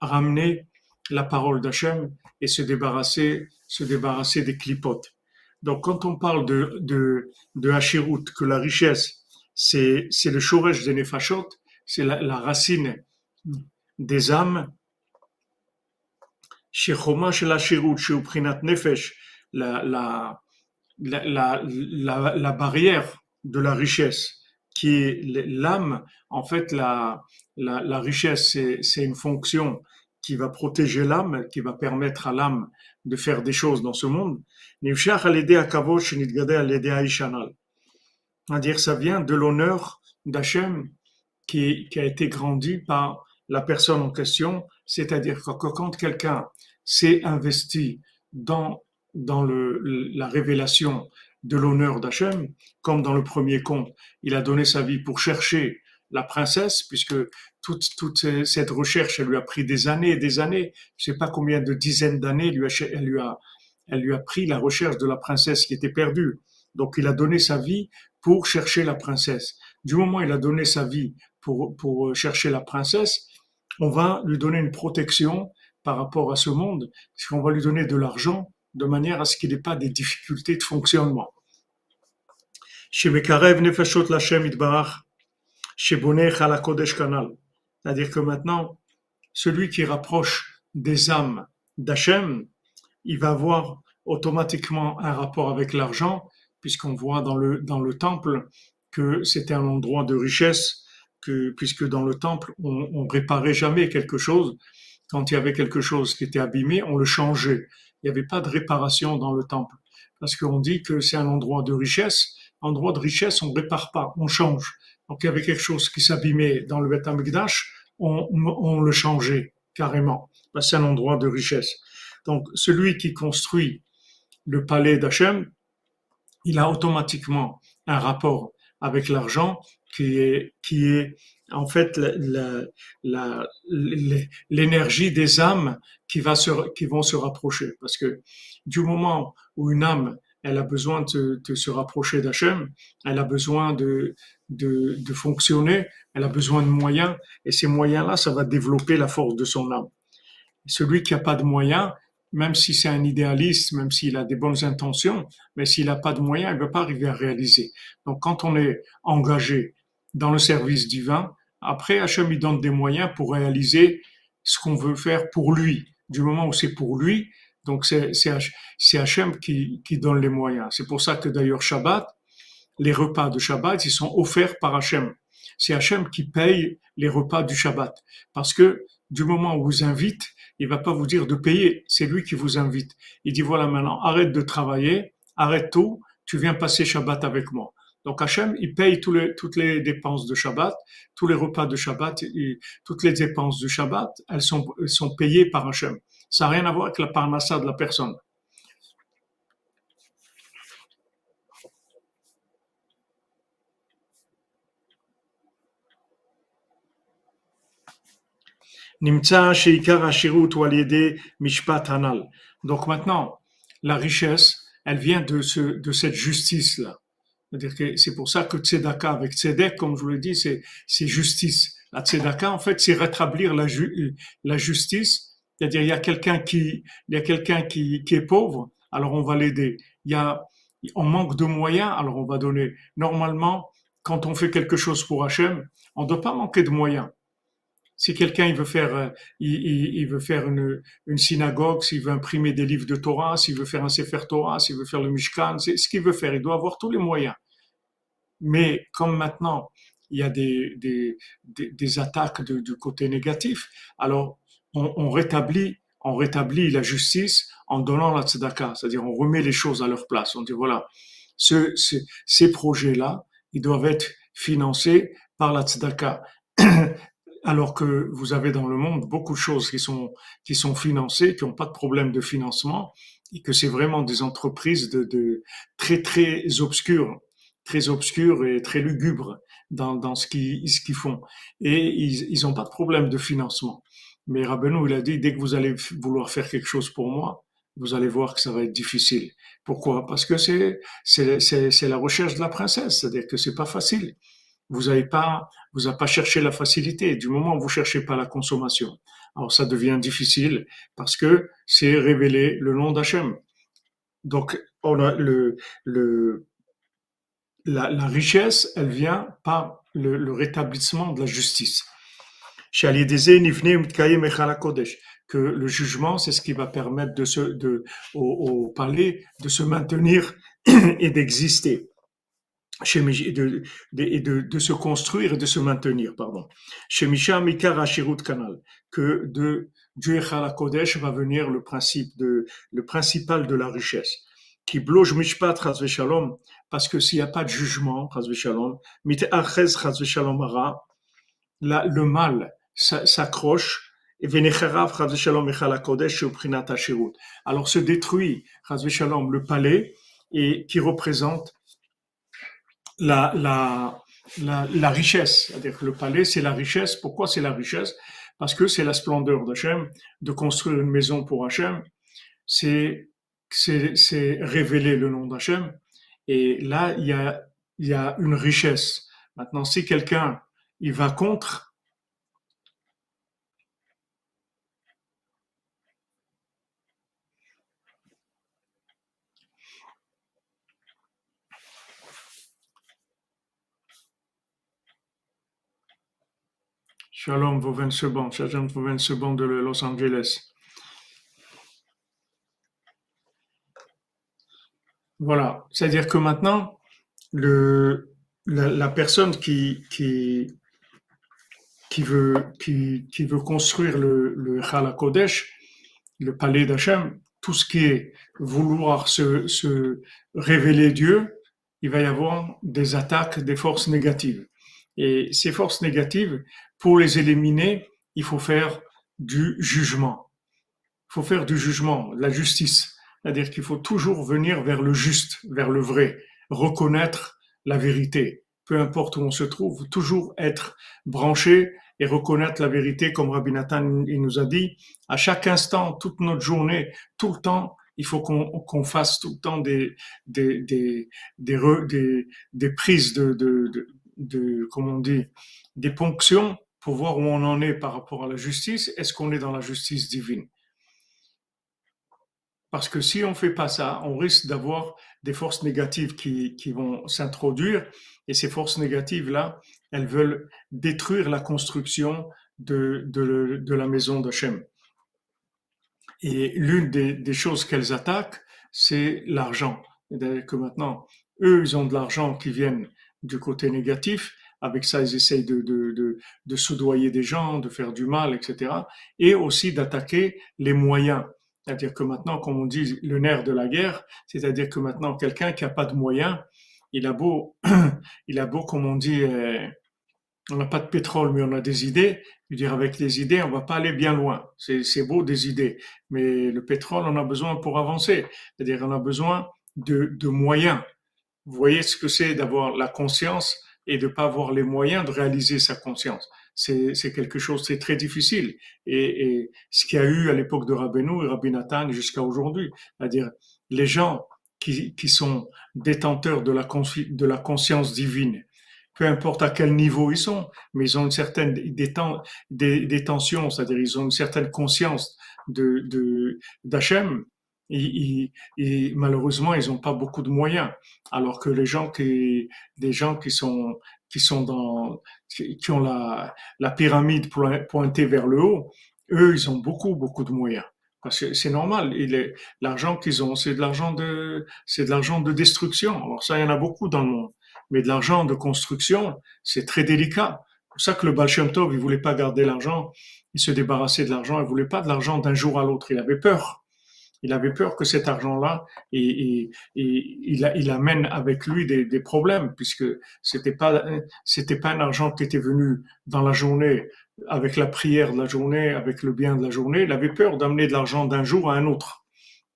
ramener la parole d'Hachem et se débarrasser, se débarrasser des clipotes. Donc, quand on parle de, de, de Hachirut, que la richesse, c'est, c'est le Shoresh des Nefashot, c'est la, racine des âmes. Chez la Hachirut, chez Uprinat Nefesh, la, la, la, la, la barrière de la richesse, qui est l'âme, en fait, la, la, richesse, c'est, c'est une fonction qui va protéger l'âme, qui va permettre à l'âme de faire des choses dans ce monde, c'est-à-dire ça vient de l'honneur d'Hachem qui, qui a été grandi par la personne en question, c'est-à-dire que quand quelqu'un s'est investi dans, dans le, la révélation de l'honneur d'Hachem, comme dans le premier conte, il a donné sa vie pour chercher la princesse, puisque toute, toute cette recherche, elle lui a pris des années et des années, je ne sais pas combien de dizaines d'années, elle lui a elle lui a pris la recherche de la princesse qui était perdue. Donc il a donné sa vie pour chercher la princesse. Du moment où il a donné sa vie pour, pour chercher la princesse, on va lui donner une protection par rapport à ce monde, qu'on va lui donner de l'argent de manière à ce qu'il n'ait pas des difficultés de fonctionnement. C'est-à-dire que maintenant, celui qui rapproche des âmes d'Hachem, il va avoir automatiquement un rapport avec l'argent, puisqu'on voit dans le, dans le temple que c'était un endroit de richesse, que, puisque dans le temple, on, on réparait jamais quelque chose. Quand il y avait quelque chose qui était abîmé, on le changeait. Il n'y avait pas de réparation dans le temple. Parce qu'on dit que c'est un endroit de richesse. Endroit de richesse, on répare pas, on change. Donc il y avait quelque chose qui s'abîmait dans le Beth on, on le changeait carrément. C'est un endroit de richesse. Donc, celui qui construit le palais d'Hachem, il a automatiquement un rapport avec l'argent qui est en fait l'énergie des âmes qui, va se, qui vont se rapprocher. Parce que du moment où une âme, elle a besoin de, se rapprocher d'Hachem, elle a besoin de, de, de fonctionner, elle a besoin de moyens, et ces moyens-là, ça va développer la force de son âme. Celui qui n'a pas de moyens, même si c'est un idéaliste, même s'il a des bonnes intentions, mais s'il n'a pas de moyens, il ne va pas arriver à réaliser. Donc quand on est engagé dans le service divin, après Hachem il donne des moyens pour réaliser ce qu'on veut faire pour lui. Du moment où c'est pour lui, donc c'est Hachem qui, qui donne les moyens. C'est pour ça que d'ailleurs Shabbat, les repas de Shabbat, ils sont offerts par Hachem. C'est Hachem qui paye les repas du Shabbat. Parce que du moment où vous invite, il va pas vous dire de payer, c'est lui qui vous invite. Il dit voilà maintenant, arrête de travailler, arrête tout, tu viens passer Shabbat avec moi. Donc Hachem, il paye toutes les dépenses de Shabbat, tous les repas de Shabbat, toutes les dépenses du Shabbat, elles sont, sont payées par Hachem. Ça n'a rien à voir avec la parnassa de la personne. Donc maintenant, la richesse, elle vient de, ce, de cette justice-là. C'est-à-dire que c'est pour ça que Tzedaka avec Tzedek, comme je vous l'ai dit, c'est, c'est justice. La Tzedaka, en fait, c'est rétablir la, la justice. C'est-à-dire, il y a quelqu'un qui, il y a quelqu'un qui, qui est pauvre, alors on va l'aider. Il y a, on manque de moyens, alors on va donner. Normalement, quand on fait quelque chose pour Hachem, on ne doit pas manquer de moyens. Si quelqu'un il veut faire, euh, il, il, veut faire une, une synagogue, s'il veut imprimer des livres de Torah, s'il veut faire un Sefer Torah, s'il veut faire le Mishkan, c'est ce qu'il veut faire. Il doit avoir tous les moyens. Mais comme maintenant, il y a des, des, des, attaques du côté négatif, alors on, on, rétablit, on rétablit la justice en donnant la tzedaka, c'est-à-dire on remet les choses à leur place. On dit voilà, ce, ces projets-là, ils doivent être financés par la tzedaka. alors que vous avez dans le monde beaucoup de choses qui sont, qui sont financées, qui n'ont pas de problème de financement, et que c'est vraiment des entreprises de, de très très obscures très obscurs et très lugubres dans, dans ce qu'ils ce qu'ils font. Et ils n'ont pas de problème de financement. Mais Rabbeinu, il a dit, dès que vous allez vouloir faire quelque chose pour moi, vous allez voir que ça va être difficile. Pourquoi? Parce que c'est c'est la recherche de la princesse, c'est-à-dire que c'est pas facile. Vous n'avez pas vous n'avez pas cherché la facilité. Du moment où vous cherchez pas la consommation, alors ça devient difficile parce que c'est révéler le nom d'Hachem. Donc on a le le la, richesse, elle vient par le, rétablissement de la justice. Que le jugement, c'est ce qui va permettre de se, de, au, au palais de se maintenir et d'exister. Et de, de, de, se construire et de se maintenir, pardon. Kanal, que de Dieu Kodesh va venir le principe de, le principal de la richesse qui bloge mishpat shalom, parce que s'il n'y a pas de jugement, shalom, le mal s'accroche et alors se détruit shalom, le palais et qui représente la, la, la, la richesse. C'est-à-dire que le palais, c'est la richesse. Pourquoi c'est la richesse? Parce que c'est la splendeur d'Hachem, de construire une maison pour Hachem. C'est c'est révéler le nom d'Hachem. Et là, il y a, une richesse. Maintenant, si quelqu'un il va contre, Shalom, 20 secondes. Shalom, vos 20 secondes de Los Angeles. Voilà, c'est-à-dire que maintenant, la, personne qui, veut, construire le, le Kodesh, le palais d'Hachem, tout ce qui est vouloir se révéler Dieu, il va y avoir des attaques des forces négatives. Et ces forces négatives, pour les éliminer, il faut faire du jugement. Il faut faire du jugement, la justice. C'est-à-dire qu'il faut toujours venir vers le juste, vers le vrai, reconnaître la vérité. Peu importe où on se trouve, toujours être branché et reconnaître la vérité, comme Rabbi Nathan il nous a dit, à chaque instant, toute notre journée, tout le temps, il faut qu'on fasse tout le temps des, des, des, des, des, prises de, de, de, de, comment on des ponctions pour voir où on en est par rapport à la justice. Est-ce qu'on est dans la justice divine? Parce que si on fait pas ça, on risque d'avoir des forces négatives qui, vont s'introduire. Et ces forces négatives-là, elles veulent détruire la construction de, la maison d'Hachem. Et l'une des, choses qu'elles attaquent, c'est l'argent. C'est-à-dire que maintenant, eux, ils ont de l'argent qui viennent du côté négatif. Avec ça, ils essayent de soudoyer des gens, de faire du mal, etc. Et aussi d'attaquer les moyens. C'est-à-dire que maintenant, comme on dit, le nerf de la guerre, c'est-à-dire que maintenant, quelqu'un qui n'a pas de moyens, il a beau, il a beau, comme on dit, euh, on n'a pas de pétrole, mais on a des idées. Je veux dire, avec les idées, on va pas aller bien loin. C'est beau des idées, mais le pétrole, on a besoin pour avancer. C'est-à-dire, on a besoin de, de moyens. Vous voyez ce que c'est d'avoir la conscience et de pas avoir les moyens de réaliser sa conscience. C'est quelque chose, c'est très difficile. Et, ce qu'il y a eu à l'époque de Rabbeinu et Rabbi Nathan jusqu'à aujourd'hui, c'est-à-dire les gens qui, qui sont détenteurs de la, de la conscience divine, peu importe à quel niveau ils sont, mais ils ont une certaine détention, c'est-à-dire ils ont une certaine conscience de d'Hachem. Et, et, malheureusement, ils n'ont pas beaucoup de moyens, alors que les gens qui, des gens qui sont qui sont dans qui ont la, la pyramide pointée vers le haut, eux, ils ont beaucoup beaucoup de moyens. Parce que c'est normal, l'argent qu'ils ont, c'est de l'argent de, c'est de l'argent de destruction. Alors ça, il y en a beaucoup dans le monde mais de l'argent de construction, c'est très délicat. C'est pour ça que le Baal Tov, il voulait pas garder l'argent, il se débarrassait de l'argent, il voulait pas de l'argent d'un jour à l'autre, il avait peur. Il avait peur que cet argent-là, et, il, il, amène avec lui des, des problèmes, puisque c'était pas, c'était pas un argent qui était venu dans la journée avec la prière de la journée, avec le bien de la journée. Il avait peur d'amener de l'argent d'un jour à un autre.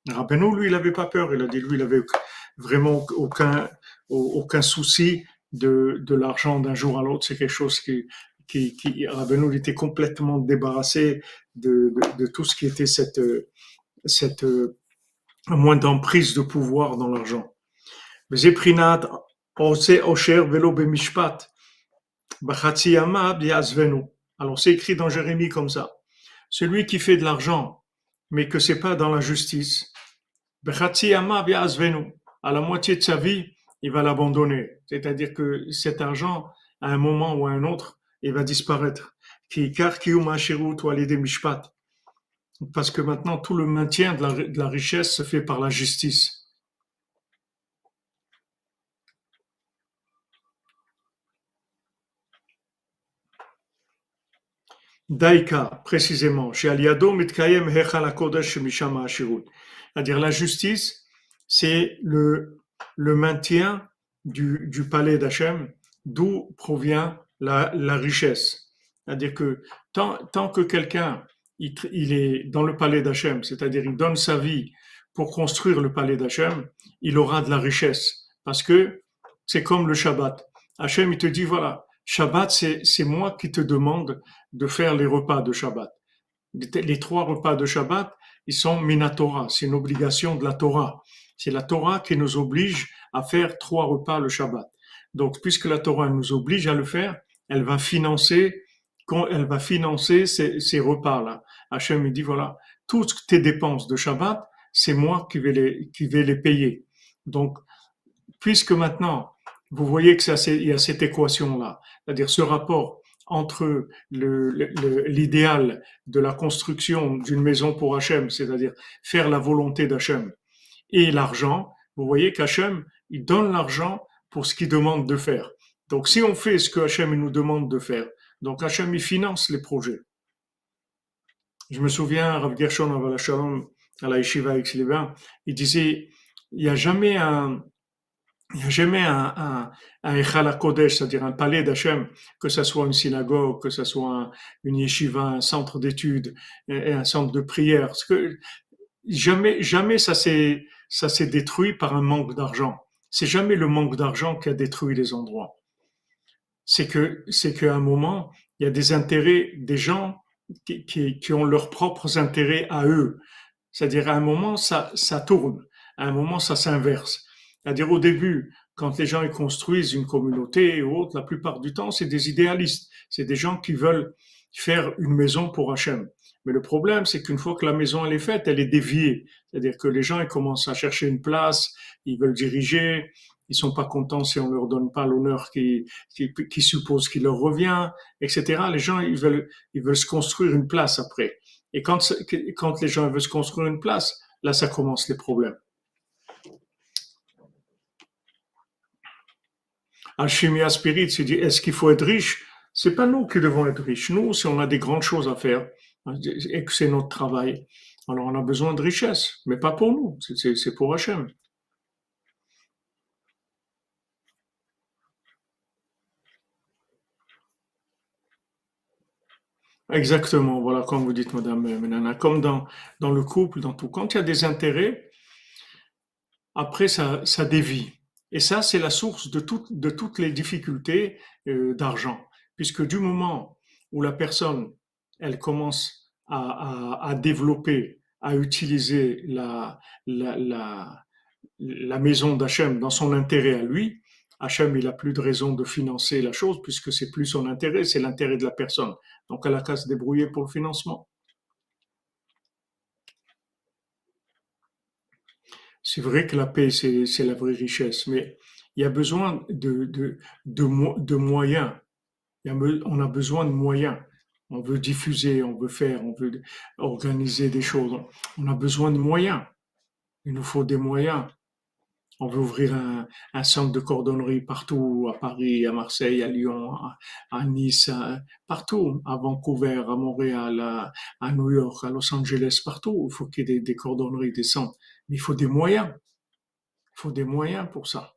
Rabbeinu, lui, il avait pas peur. Il a dit, lui, il avait vraiment aucun, aucun souci de, de l'argent d'un jour à l'autre. C'est quelque chose qui, qui, qui était complètement débarrassé de, de, de, tout ce qui était cette, cette moins d'emprise de pouvoir dans l'argent. Alors c'est écrit dans Jérémie comme ça. Celui qui fait de l'argent, mais que c'est pas dans la justice, à la moitié de sa vie, il va l'abandonner. C'est-à-dire que cet argent, à un moment ou à un autre, il va disparaître. Parce que maintenant, tout le maintien de la, richesse se fait par la justice. Daika, précisément, chez Aliado, Mitkayem Hechal Kodesh Mishama C'est-à-dire la justice, c'est le le maintien du, du palais d'Hachem, d'où provient la, la richesse. C'est-à-dire que tant, tant que quelqu'un il, est dans le palais d'Hachem, c'est-à-dire il donne sa vie pour construire le palais d'Hachem, il aura de la richesse. Parce que c'est comme le Shabbat. Hachem, il te dit, voilà, Shabbat, c'est moi qui te demande de faire les repas de Shabbat. Les trois repas de Shabbat, ils sont Minatora, c'est une obligation de la Torah. C'est la Torah qui nous oblige à faire trois repas le Shabbat. Donc, puisque la Torah nous oblige à le faire, elle va financer, elle va financer ces, repas-là. Hachem me dit voilà, toutes tes dépenses de Shabbat, c'est moi qui vais les, qui vais les payer. Donc, puisque maintenant, vous voyez que ça, il y a cette équation-là, c'est-à-dire ce rapport entre l'idéal de la construction d'une maison pour Hachem, c'est-à-dire faire la volonté d'Hachem, et l'argent, vous voyez qu'Hachem, il donne l'argent pour ce qu'il demande de faire. Donc, si on fait ce que Hachem nous demande de faire, donc Hachem, il finance les projets. Je me souviens, Rav Gershon à la Yeshiva avec il disait, il n'y a jamais un, il n'y a jamais un, un, un Kodesh, c'est-à-dire un palais d'Hachem, que ce soit une synagogue, que ce soit une yeshiva, un centre d'études, et un centre de prière. Jamais, jamais ça s'est, ça s'est détruit par un manque d'argent. C'est jamais le manque d'argent qui a détruit les endroits. C'est que, c'est qu'à un moment, il y a des intérêts des gens qui, qui, qui ont leurs propres intérêts à eux. C'est-à-dire, à un moment, ça, ça tourne. À un moment, ça s'inverse. C'est-à-dire, au début, quand les gens ils construisent une communauté ou autre, la plupart du temps, c'est des idéalistes. C'est des gens qui veulent faire une maison pour Hachem. Mais le problème, c'est qu'une fois que la maison elle est faite, elle est déviée. C'est-à-dire que les gens ils commencent à chercher une place, ils veulent diriger, ils sont pas contents si on leur donne pas l'honneur qui, suppose qu'il leur revient, etc. Les gens ils veulent ils veulent se construire une place après. Et quand quand les gens veulent se construire une place, là ça commence les problèmes. Alchimia Spirit se dit est-ce qu'il faut être riche? C'est pas nous qui devons être riches. Nous, si on a des grandes choses à faire, et que c'est notre travail. Alors on a besoin de richesse, mais pas pour nous, c'est pour Hachem. Exactement, voilà, comme vous dites, Madame Menana, comme dans, dans le couple, dans tout. Quand il y a des intérêts, après, ça, ça dévie. Et ça, c'est la source de, toutes de toutes les difficultés euh, d'argent. Puisque du moment où la personne, elle commence à, à, à développer, à utiliser la, la, la, la maison d'Hachem dans son intérêt à lui, Hachem, il a plus de raison de financer la chose puisque c'est plus son intérêt, c'est l'intérêt de la personne. Donc, elle a qu'à se débrouiller pour le financement. C'est vrai que la paix, c'est la vraie richesse, mais il y a besoin de, moyens. on a besoin de moyens. On veut diffuser, on veut faire, on veut organiser des choses. On a besoin de moyens. Il nous faut des moyens. On veut ouvrir un, centre de cordonnerie partout, à Paris, à Marseille, à Lyon, à, Nice, partout, à Vancouver, à Montréal, à, New York, à Los Angeles, partout. Il faut qu'il y ait des, cordonneries, des centres. Mais il faut des moyens. Il faut des moyens pour ça.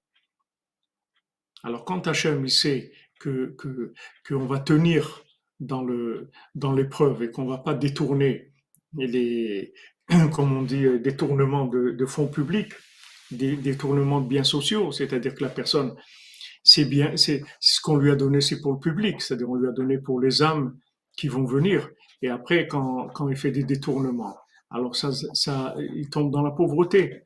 Alors quand Hachem il sait qu'on va tenir dans le dans l'épreuve et qu'on va pas détourner les comme on dit détournement de, de fonds publics, des détournements de biens sociaux, c'est-à-dire que la personne c'est bien c'est ce qu'on lui a donné c'est pour le public, c'est-à-dire on lui a donné pour les âmes qui vont venir et après quand quand il fait des détournements, alors ça ça il tombe dans la pauvreté.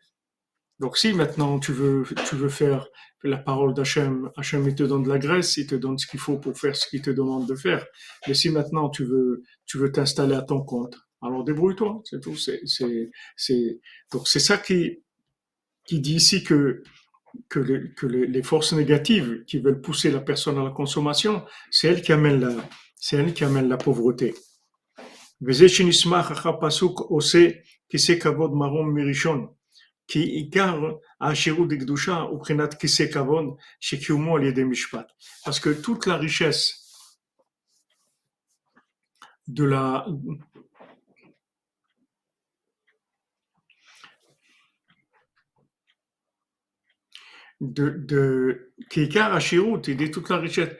Donc si maintenant tu veux, tu veux faire la parole d'Hachem, Hachem il te donne de la graisse, il te donne ce qu'il faut pour faire ce qu'il te demande de faire. Mais si maintenant tu veux, tu veux t'installer à ton compte, alors débrouille-toi, c'est tout. C'est, c'est, c'est, donc c'est ça qui, qui dit ici que, que, les forces négatives qui veulent pousser la personne à la consommation, c'est elle qui amène la, c'est elle qui amène la pauvreté. Parce que toute la richesse de la de, de Kikar il dit toute la richesse.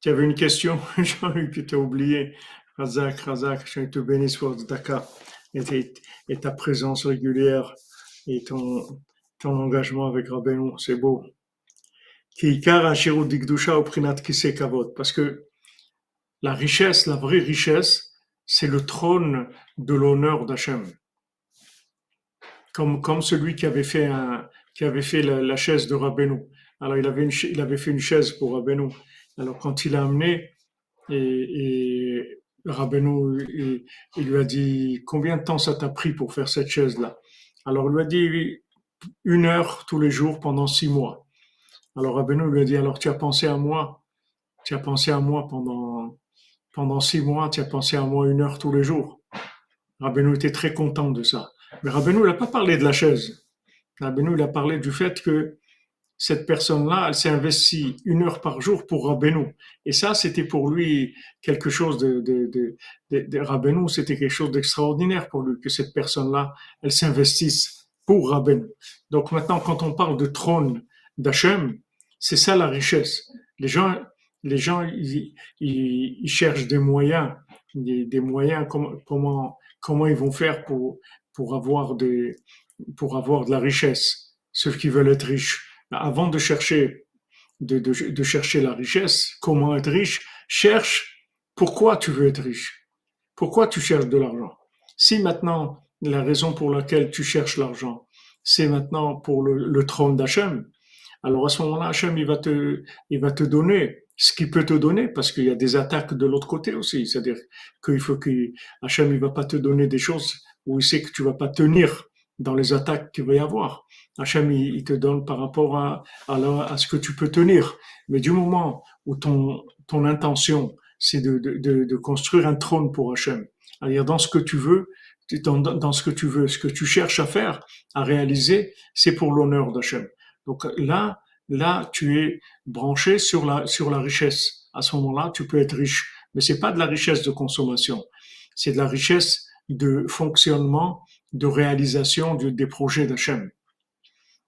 Tu avais une question, Jean-Luc, que tu as oublié. Razak, Razak, je te bénisse pour Dakar et, ta présence régulière et ton, engagement avec Rabbeinu, c'est beau. Parce que la richesse, la vraie richesse, c'est le trône de l'honneur d'Hachem. Comme, comme celui qui avait fait, un, qui avait fait la, chaise de Rabbeinu. Alors, il avait, une, il avait fait une chaise pour Rabbeinu. Alors, quand il a amené, et, et Rabbeinu, il, lui a dit combien de temps ça t'a pris pour faire cette chaise-là? Alors il lui a dit une heure tous les jours pendant six mois. Alors Rabbeinu lui a dit alors tu as pensé à moi, tu as pensé à moi pendant pendant six mois, tu as pensé à moi une heure tous les jours. Rabbeinu était très content de ça. Mais Rabbeinu n'a pas parlé de la chaise. Rabbeinu il a parlé du fait que cette personne-là, elle s'est investie une heure par jour pour Rabbeinu. Et ça, c'était pour lui quelque chose de, de, de, Rabbeinu, c'était quelque chose d'extraordinaire pour lui, que cette personne-là, elle s'investisse pour Rabbeinu. Donc maintenant, quand on parle de trône d'Hachem, c'est ça la richesse. Les gens, les gens, ils, ils, cherchent des moyens, des, des moyens, comment, comment, comment ils vont faire pour, pour avoir des, pour avoir de la richesse. Ceux qui veulent être riches avant de chercher, de, de, chercher la richesse, comment être riche, cherche pourquoi tu veux être riche. Pourquoi tu cherches de l'argent? Si maintenant, la raison pour laquelle tu cherches l'argent, c'est maintenant pour le, le trône d'Hachem, alors à ce moment-là, Hachem, il va te, il va te donner ce qu'il peut te donner, parce qu'il y a des attaques de l'autre côté aussi. C'est-à-dire qu'il faut que Hachem, il va pas te donner des choses où il sait que tu vas pas tenir dans les attaques qu'il va y avoir. Hachem, il, te donne par rapport à, à, ce que tu peux tenir. Mais du moment où ton, ton intention, c'est de, de, construire un trône pour Hachem, c'est-à-dire dans ce que tu veux, dans, dans ce que tu veux, ce que tu cherches à faire, à réaliser, c'est pour l'honneur d'Hachem. Donc là, là, tu es branché sur la, sur la richesse. À ce moment-là, tu peux être riche. Mais c'est pas de la richesse de consommation. C'est de la richesse de fonctionnement, de réalisation des projets d'Hachem.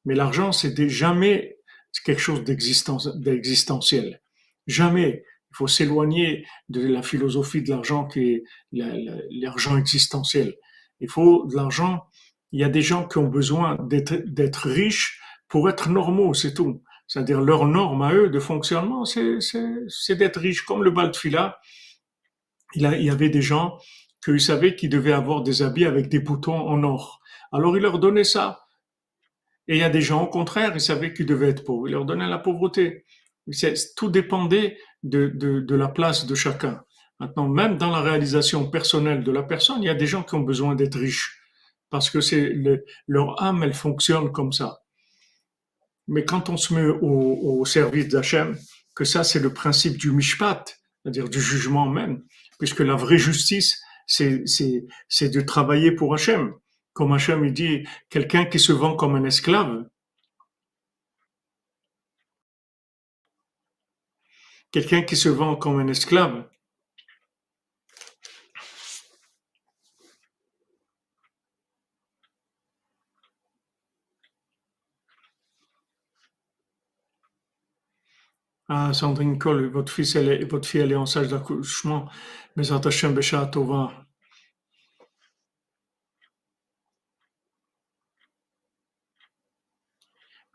Mais l'argent, c'était jamais quelque chose d'existentiel. Jamais. Il faut s'éloigner de la philosophie de l'argent qui est l'argent existentiel. Il faut de l'argent. Il y a des gens qui ont besoin d'être riches pour être normaux, c'est tout. C'est-à-dire leur norme à eux de fonctionnement, c'est d'être riche. Comme le il, il y avait des gens qu'ils savaient qu'ils devaient avoir des habits avec des boutons en or. Alors il leur donnait ça. Et il y a des gens, au contraire, ils savaient qu'ils devaient être pauvres. Il leur donnait la pauvreté. Tout dépendait de, la place de chacun. Maintenant, même dans la réalisation personnelle de la personne, il y a des gens qui ont besoin d'être riches parce que c'est leur âme, elle fonctionne comme ça. Mais quand on se met au, au service d'Hachem, que ça, c'est le principe du mishpat, c'est-à-dire du jugement même, puisque la vraie justice, c'est de travailler pour Hachem. Comme Hachem, il dit, quelqu'un qui se vend comme un esclave, quelqu'un qui se vend comme un esclave, Ah, Sandrine Cole, votre elle est, votre fille, elle est en sage d'accouchement. Mais Hashem Besha Tova.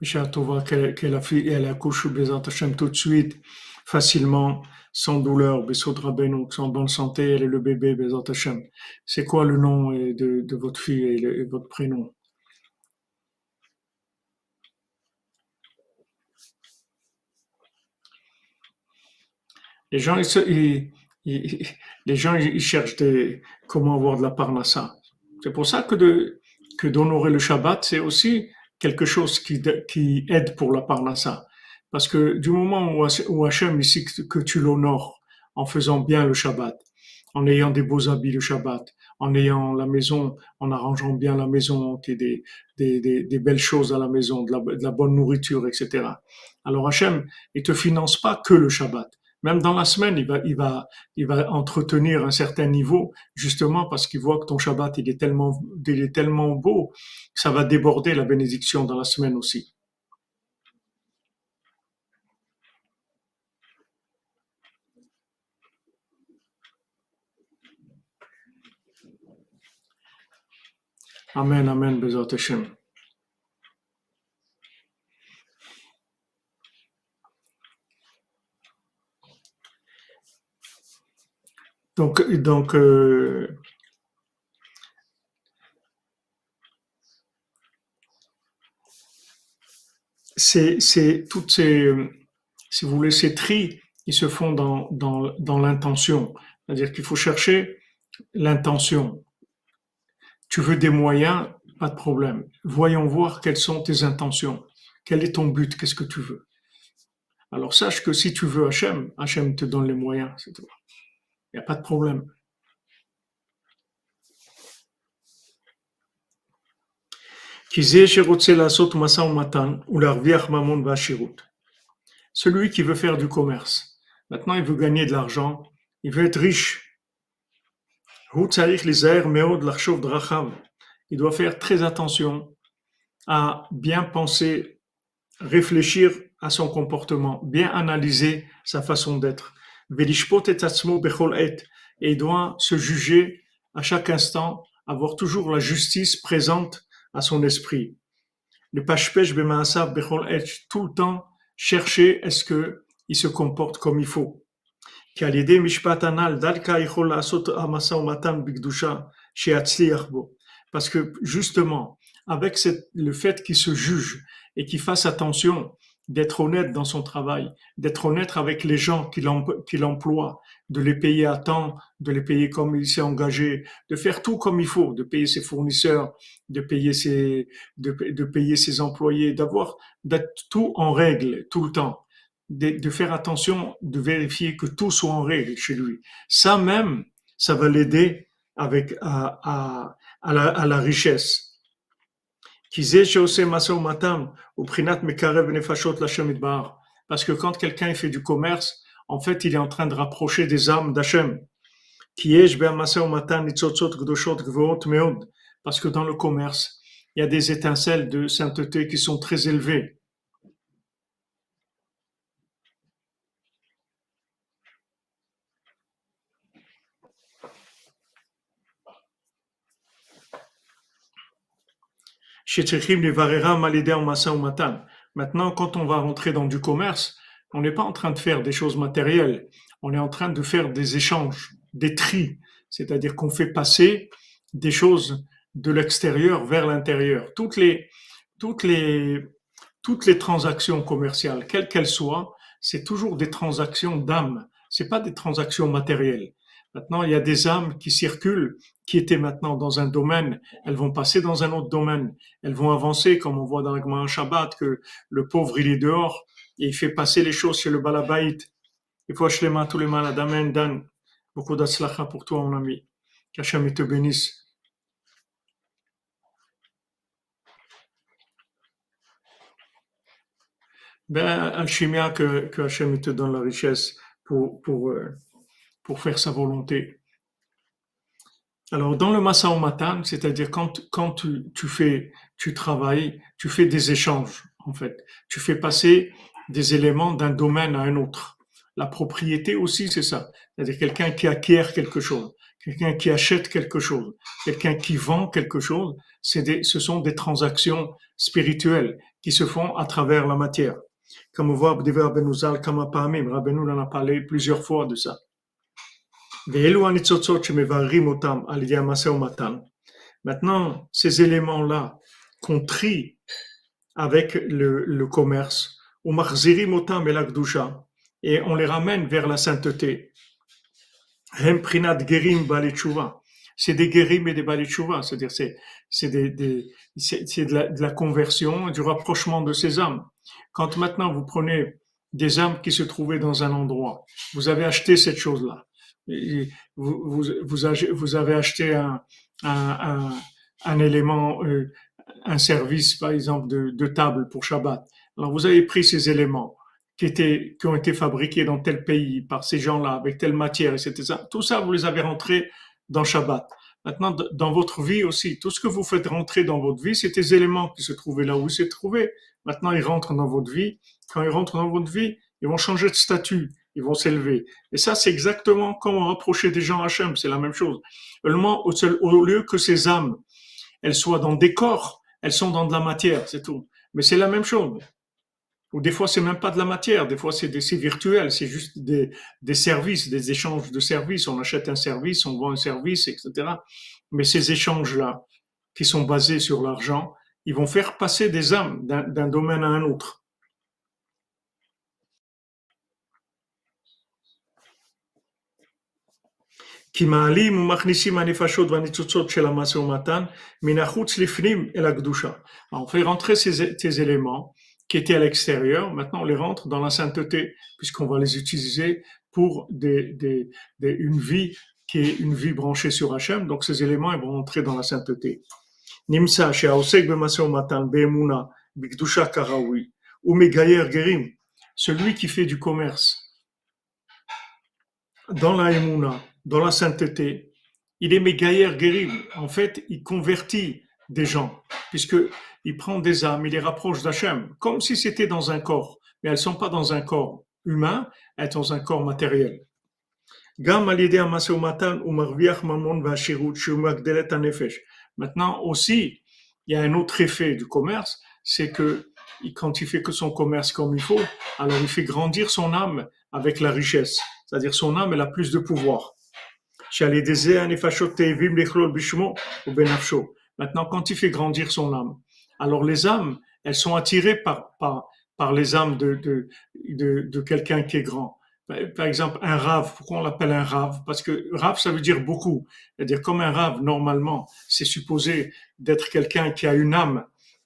Besha Tova, que la fille, elle accouche Bezat Hashem tout de suite, facilement, sans douleur. Besot Rabbeinu, en bonne santé, elle est le bébé Bezat Hashem. C'est quoi le nom de, de votre fille et votre prénom? Les gens, ils, les gens, ils cherchent comment avoir de la parnassa. C'est pour ça que de, que d'honorer le Shabbat, c'est aussi quelque chose qui, qui aide pour la parnassa. Parce que du moment où, où Hachem ici que tu l'honores en faisant bien le Shabbat, en ayant des beaux habits le Shabbat, en ayant la maison, en arrangeant bien la maison, des, des, des, des belles choses à la maison, de la, de la bonne nourriture, etc. Alors Hachem, il te finance pas que le Shabbat. Même dans la semaine, il va, entretenir un certain niveau, justement parce qu'il voit que ton Shabbat, est tellement, beau, ça va déborder la bénédiction dans la semaine aussi. Amen, amen, Bezat Hashem. Donc, donc euh, c'est, toutes ces, si vous voulez, ces tris, ils se font dans l'intention. C'est-à-dire qu'il faut chercher l'intention. Tu veux des moyens, pas de problème. Voyons voir quelles sont tes intentions. Quel est ton but? Qu'est-ce que tu veux? Alors sache que si tu veux Hachem, Hachem te donne les moyens, c'est tout. Il n'y a pas de problème. Celui qui veut faire du commerce. Maintenant, il veut gagner de l'argent. Il veut être riche. Il doit faire très attention à bien penser, réfléchir à son comportement, bien analyser sa façon d'être et doit se juger à chaque instant, avoir toujours la justice présente à son esprit. Le pashpesh bechol et tout le temps chercher est-ce que il se comporte comme il faut. Parce que justement, avec le fait qu'il se juge et qu'il fasse attention d'être honnête dans son travail, d'être honnête avec les gens qu'il emploie, de les payer à temps, de les payer comme il s'est engagé, de faire tout comme il faut, de payer ses fournisseurs, de payer ses, de, payer ses employés, d'avoir, d'être tout en règle tout le temps, de, faire attention, de vérifier que tout soit en règle chez lui. Ça même, ça va l'aider avec à, à, la, à la richesse. Parce que quand quelqu'un fait du commerce, en fait, il est en train de rapprocher des âmes d'Hachem. Parce que dans le commerce, il y a des étincelles de sainteté qui sont très élevées. Maintenant, quand on va rentrer dans du commerce, on n'est pas en train de faire des choses matérielles, on est en train de faire des échanges, des tris, c'est-à-dire qu'on fait passer des choses de l'extérieur vers l'intérieur. Toutes les, toutes les, toutes les transactions commerciales, quelles qu'elles soient, c'est toujours des transactions d'âme. C'est pas des transactions matérielles. Maintenant, il y a des âmes qui circulent, qui étaient maintenant dans un domaine, elles vont passer dans un autre domaine, elles vont avancer, comme on voit dans le Shabbat, que le pauvre, il est dehors, et il fait passer les choses chez le Balabaït. Il faut mains, tous les malades. Amen, Dan. Beaucoup pour toi, mon ami. Qu'Hachem te bénisse. Ben, alchimia que, que Hachem te donne la richesse pour, pour, euh, pour faire sa volonté. Alors, dans le Massa Matan, c'est-à-dire quand, quand tu, fais, tu travailles, tu fais des échanges, en fait. Tu fais passer des éléments d'un domaine à un autre. La propriété aussi, c'est ça. C'est-à-dire quelqu'un qui acquiert quelque chose, quelqu'un qui achète quelque chose, quelqu'un qui vend quelque chose, c'est ce sont des transactions spirituelles qui se font à travers la matière. Comme on voit, Rabbeinu Rabbeinu en a parlé plusieurs fois de ça. Maintenant, ces éléments-là qu'on trie avec le, le commerce, et on les ramène vers la sainteté. C'est des guérim et des balitchouva, c'est-à-dire c'est c'est des, des c'est de la, de la conversion, du rapprochement de ces âmes. Quand maintenant vous prenez des âmes qui se trouvaient dans un endroit, vous avez acheté cette chose-là, vous, avez, acheté un, élément, euh, un service par exemple de, table pour Shabbat. Alors vous avez pris ces éléments qui ont été fabriqués dans tel pays par ces gens-là avec telle matière, etc. Tout ça, vous les avez rentrés dans Shabbat. Maintenant, dans votre vie aussi, tout ce que vous faites rentrer dans votre vie, c'est des éléments qui se trouvaient là où ils se trouvaient. Maintenant, ils rentrent dans votre vie. Quand ils rentrent dans votre vie, ils vont changer de statut, ils vont s'élever. Et ça, c'est exactement comment rapprocher des gens à c'est la même chose. Seulement, au lieu que ces âmes, elles soient dans des corps, elles sont dans de la matière, c'est tout. Mais c'est la même chose. Ou des fois, c'est même pas de la matière, des fois, c'est virtuel, c'est juste des, des services, des échanges de services. On achète un service, on vend un service, etc. Mais ces échanges-là, qui sont basés sur l'argent, ils vont faire passer des âmes d'un domaine à un autre. On fait rentrer ces, éléments qui étaient à l'extérieur, maintenant on les rentre dans la sainteté, puisqu'on va les utiliser pour des, des, des, une vie qui est une vie branchée sur Hachem. Donc ces éléments ils vont entrer dans la sainteté. Nimsa matan be'emuna bikdusha karawi ou gerim, celui qui fait du commerce dans la emuna, dans la sainteté, il est megayer gerim. En fait, il convertit des gens, puisque il prend des âmes, il les rapproche d'Hachem, comme si c'était dans un corps, mais elles sont pas dans un corps humain, elles sont dans un corps matériel. Maintenant aussi, il y a un autre effet du commerce, c'est que quand il fait que son commerce comme il faut, alors il fait grandir son âme avec la richesse, c'est-à-dire son âme elle a plus de pouvoir. Maintenant, quand il fait grandir son âme, alors les âmes, elles sont attirées par, par, par les âmes de, de, de, de quelqu'un qui est grand. Par exemple, un rave, pourquoi on l'appelle un rave? Parce que rave, ça veut dire beaucoup. C'est-à-dire, comme un rave, normalement, c'est supposé d'être quelqu'un qui a une âme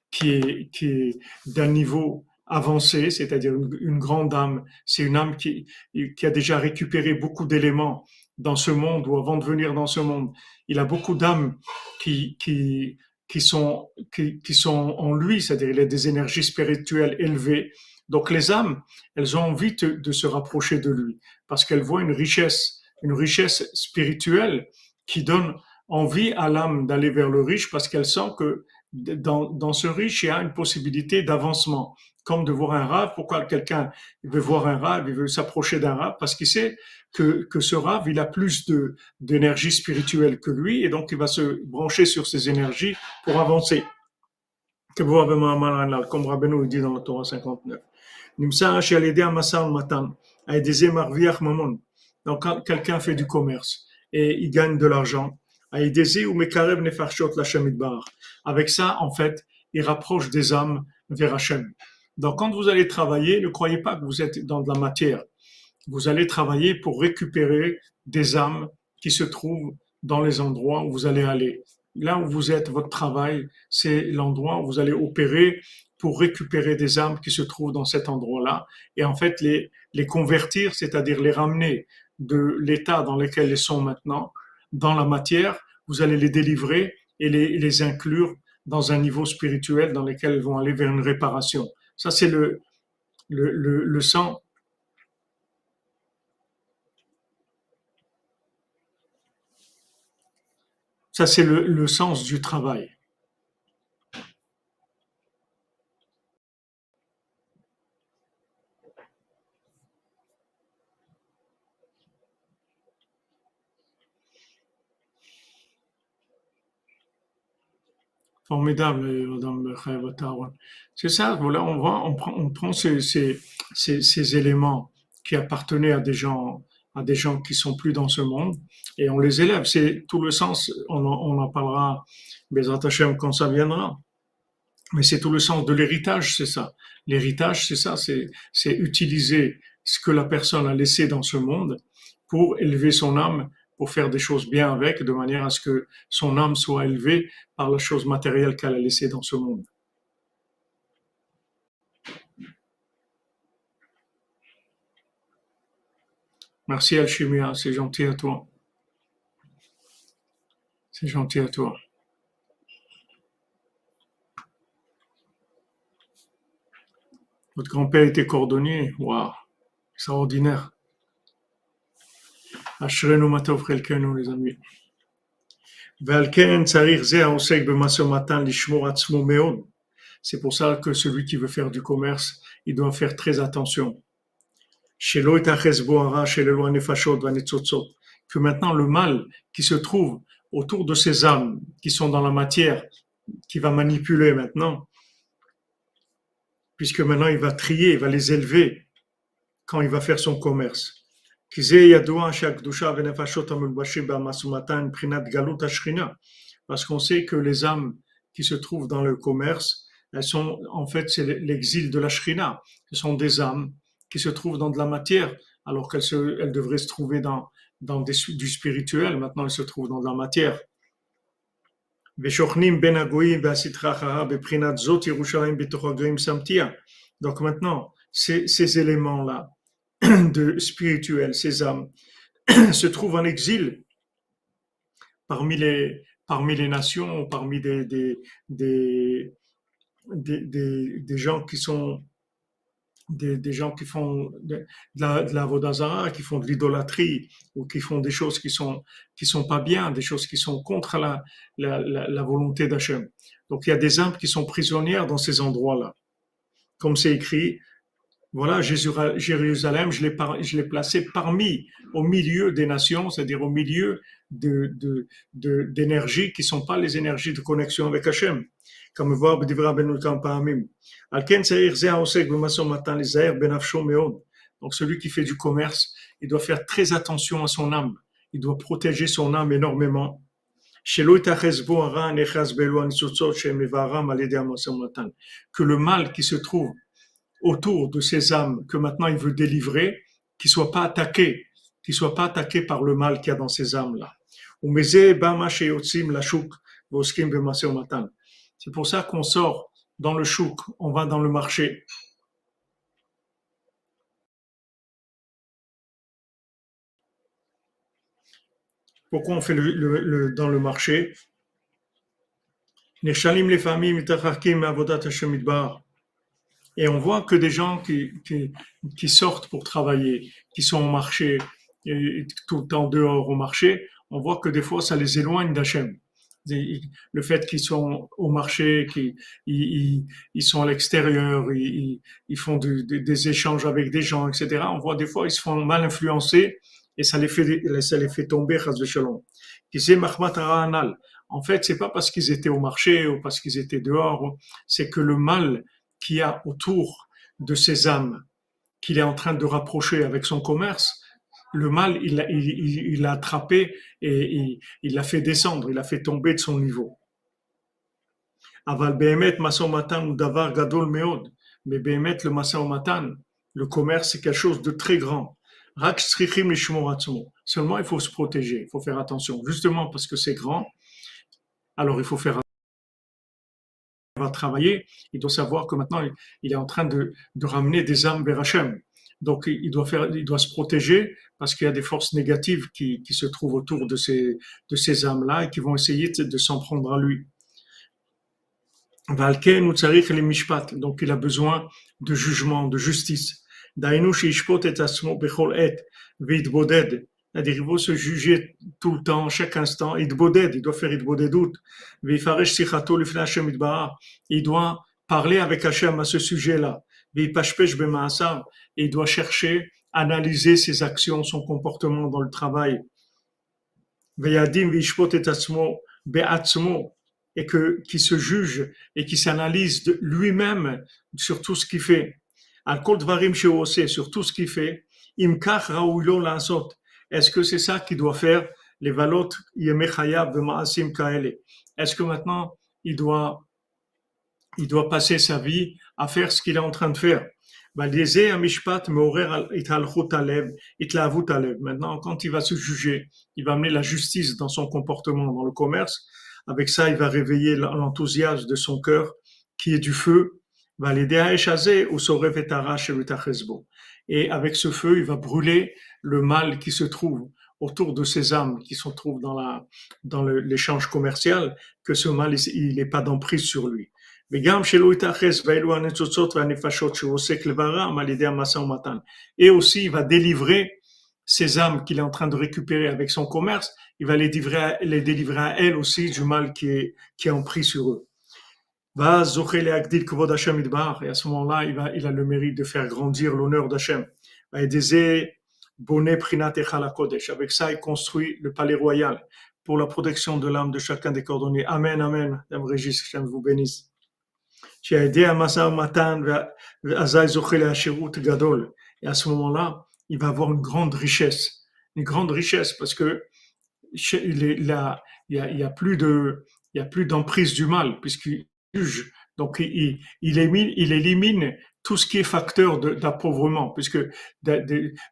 qui est, qui est d'un niveau avancé, c'est-à-dire une, une, grande âme. C'est une âme qui, qui a déjà récupéré beaucoup d'éléments dans ce monde ou avant de venir dans ce monde. Il a beaucoup d'âmes qui, qui, qui sont, qui, qui sont en lui, c'est-à-dire il a des énergies spirituelles élevées. Donc les âmes, elles ont envie de, se rapprocher de lui parce qu'elles voient une richesse, une richesse spirituelle qui donne envie à l'âme d'aller vers le riche parce qu'elle sent que dans, dans ce riche, il y a une possibilité d'avancement comme de voir un rave. Pourquoi quelqu'un veut voir un rave, il veut s'approcher d'un rave Parce qu'il sait que, que ce rave, il a plus d'énergie spirituelle que lui, et donc il va se brancher sur ces énergies pour avancer. comme Rabbeinu dit dans la Torah 59. Donc, quand quelqu'un fait du commerce et il gagne de l'argent, avec ça, en fait, il rapproche des âmes vers Hachem. Donc, quand vous allez travailler, ne croyez pas que vous êtes dans de la matière. Vous allez travailler pour récupérer des âmes qui se trouvent dans les endroits où vous allez aller. Là où vous êtes, votre travail, c'est l'endroit où vous allez opérer pour récupérer des âmes qui se trouvent dans cet endroit-là et en fait les, les convertir, c'est-à-dire les ramener de l'état dans lequel ils sont maintenant dans la matière, vous allez les délivrer et les, les inclure dans un niveau spirituel dans lequel ils vont aller vers une réparation. Ça, c'est le, le, le, le sang Ça, c'est le, le, sens du travail. Formidable, Madame C'est ça, voilà, on, va, on prend, on prend ces, ces, ces, ces, éléments qui appartenaient à des gens, à des gens qui sont plus dans ce monde, et on les élève. C'est tout le sens, on, on en parlera, Bézat Hachem, quand ça viendra. Mais c'est tout le sens de l'héritage, c'est ça. L'héritage, c'est ça, c'est, c'est utiliser ce que la personne a laissé dans ce monde pour élever son âme pour faire des choses bien avec, de manière à ce que son âme soit élevée par la chose matérielle qu'elle a laissée dans ce monde. Merci Alchimia, c'est gentil à toi. C'est gentil à toi. Votre grand-père était cordonnier, waouh, extraordinaire. אשרינו מה טוב חלקנו les amis. ועל כן צריך זה העוסק במשא ומתן לשמור עצמו מאוד. C'est pour ça que celui qui veut faire du commerce, il doit faire très attention. שלא יתאחז בו הרע של אלו הנפשות והניצוצות. Que maintenant le mal qui se trouve autour de ces âmes qui sont dans la matière, qui va manipuler maintenant, puisque maintenant il va trier, il va les élever quand il va faire son commerce. Parce qu'on sait que les âmes qui se trouvent dans le commerce, elles sont, en fait, c'est l'exil de la Shrina. Ce sont des âmes qui se trouvent dans de la matière, alors qu'elles elles devraient se trouver dans, dans du spirituel. Maintenant, elles se trouvent dans de la matière. Donc maintenant, ces éléments-là, de spirituel, ces âmes, se trouvent en exil parmi les, parmi les nations, parmi des, des, des, des, gens qui sont des, des, gens qui font de, la, de la vodazara, qui font de l'idolâtrie ou qui font des choses qui sont qui sont pas bien, des choses qui sont contre la, la, la, la volonté d'Hachem. Donc il y a des âmes qui sont prisonnières dans ces endroits-là. Comme c'est écrit, voilà, Jérusalem, je l'ai placé parmi, au milieu des nations, c'est-à-dire au milieu d'énergies de, d'énergies qui ne sont pas les énergies de connexion avec Hachem. Comme voir Donc celui qui fait du commerce, il doit faire très attention à son âme. Il doit protéger son âme énormément. Que le mal qui se trouve autour de ces âmes que maintenant il veut délivrer, qui soient pas attaqués, qui soient pas attaqués par le mal qu'il y a dans ces âmes-là. C'est pour ça qu'on sort dans le chouk, on va dans le marché. Pourquoi on fait le, le, dans le marché? Et on voit que des gens qui, qui, qui sortent pour travailler, qui sont au marché, et tout le temps dehors au marché, on voit que des fois ça les éloigne d'Hachem. Le fait qu'ils sont au marché, qu'ils ils, ils sont à l'extérieur, ils, ils font des échanges avec des gens, etc. On voit des fois ils se font mal influencer et ça les fait, ça les fait tomber, En fait, c'est pas parce qu'ils étaient au marché ou parce qu'ils étaient dehors, c'est que le mal qu'il y a autour de ces âmes qu'il est en train de rapprocher avec son commerce, le mal, il l'a attrapé et il l'a fait descendre, il l'a fait tomber de son niveau. Aval behemet ou davar gadol meod. Mais behemet le le commerce, c'est quelque chose de très grand. Seulement, il faut se protéger, il faut faire attention. Justement parce que c'est grand, alors il faut faire va travailler, il doit savoir que maintenant il est en train de, ramener des âmes vers Hachem. Donc il doit faire, il doit se protéger parce qu'il y a des forces négatives qui, qui se trouvent autour de ces, de ces âmes-là et qui vont essayer de, s'en prendre à lui. Donc il a besoin de jugement, de justice. Faut se juger tout le temps, chaque instant. Il doit faire. Il doit parler avec Hachem à ce sujet-là. Il doit chercher, analyser ses actions, son comportement dans le travail. Et que, qui se juge et qui s'analyse lui-même sur tout ce qu'il fait. Sur tout ce qu'il fait. Est-ce que c'est ça qui doit faire les valot Est-ce que maintenant il doit il doit passer sa vie à faire ce qu'il est en train de faire? Maintenant, quand il va se juger, il va amener la justice dans son comportement, dans le commerce. Avec ça, il va réveiller l'enthousiasme de son cœur, qui est du feu. Et avec ce feu, il va brûler le mal qui se trouve autour de ces âmes qui se trouvent dans la dans l'échange commercial, que ce mal il n'est pas d'emprise sur lui. Et aussi, il va délivrer ces âmes qu'il est en train de récupérer avec son commerce, il va les délivrer, les délivrer à elles aussi du mal qui est, qui est empris sur eux. Et à ce moment-là, il, va, il a le mérite de faire grandir l'honneur d'Hachem. Avec ça, il construit le palais royal pour la protection de l'âme de chacun des cordonniers. Amen, Amen. Dame Régis, que vous bénisse. Et à ce moment-là, il va avoir une grande richesse. Une grande richesse parce que il, est là, il, y a, y a plus de, a d'emprise du mal puisqu'il juge. Donc, il élimine tout ce qui est facteur d'appauvrement, puisque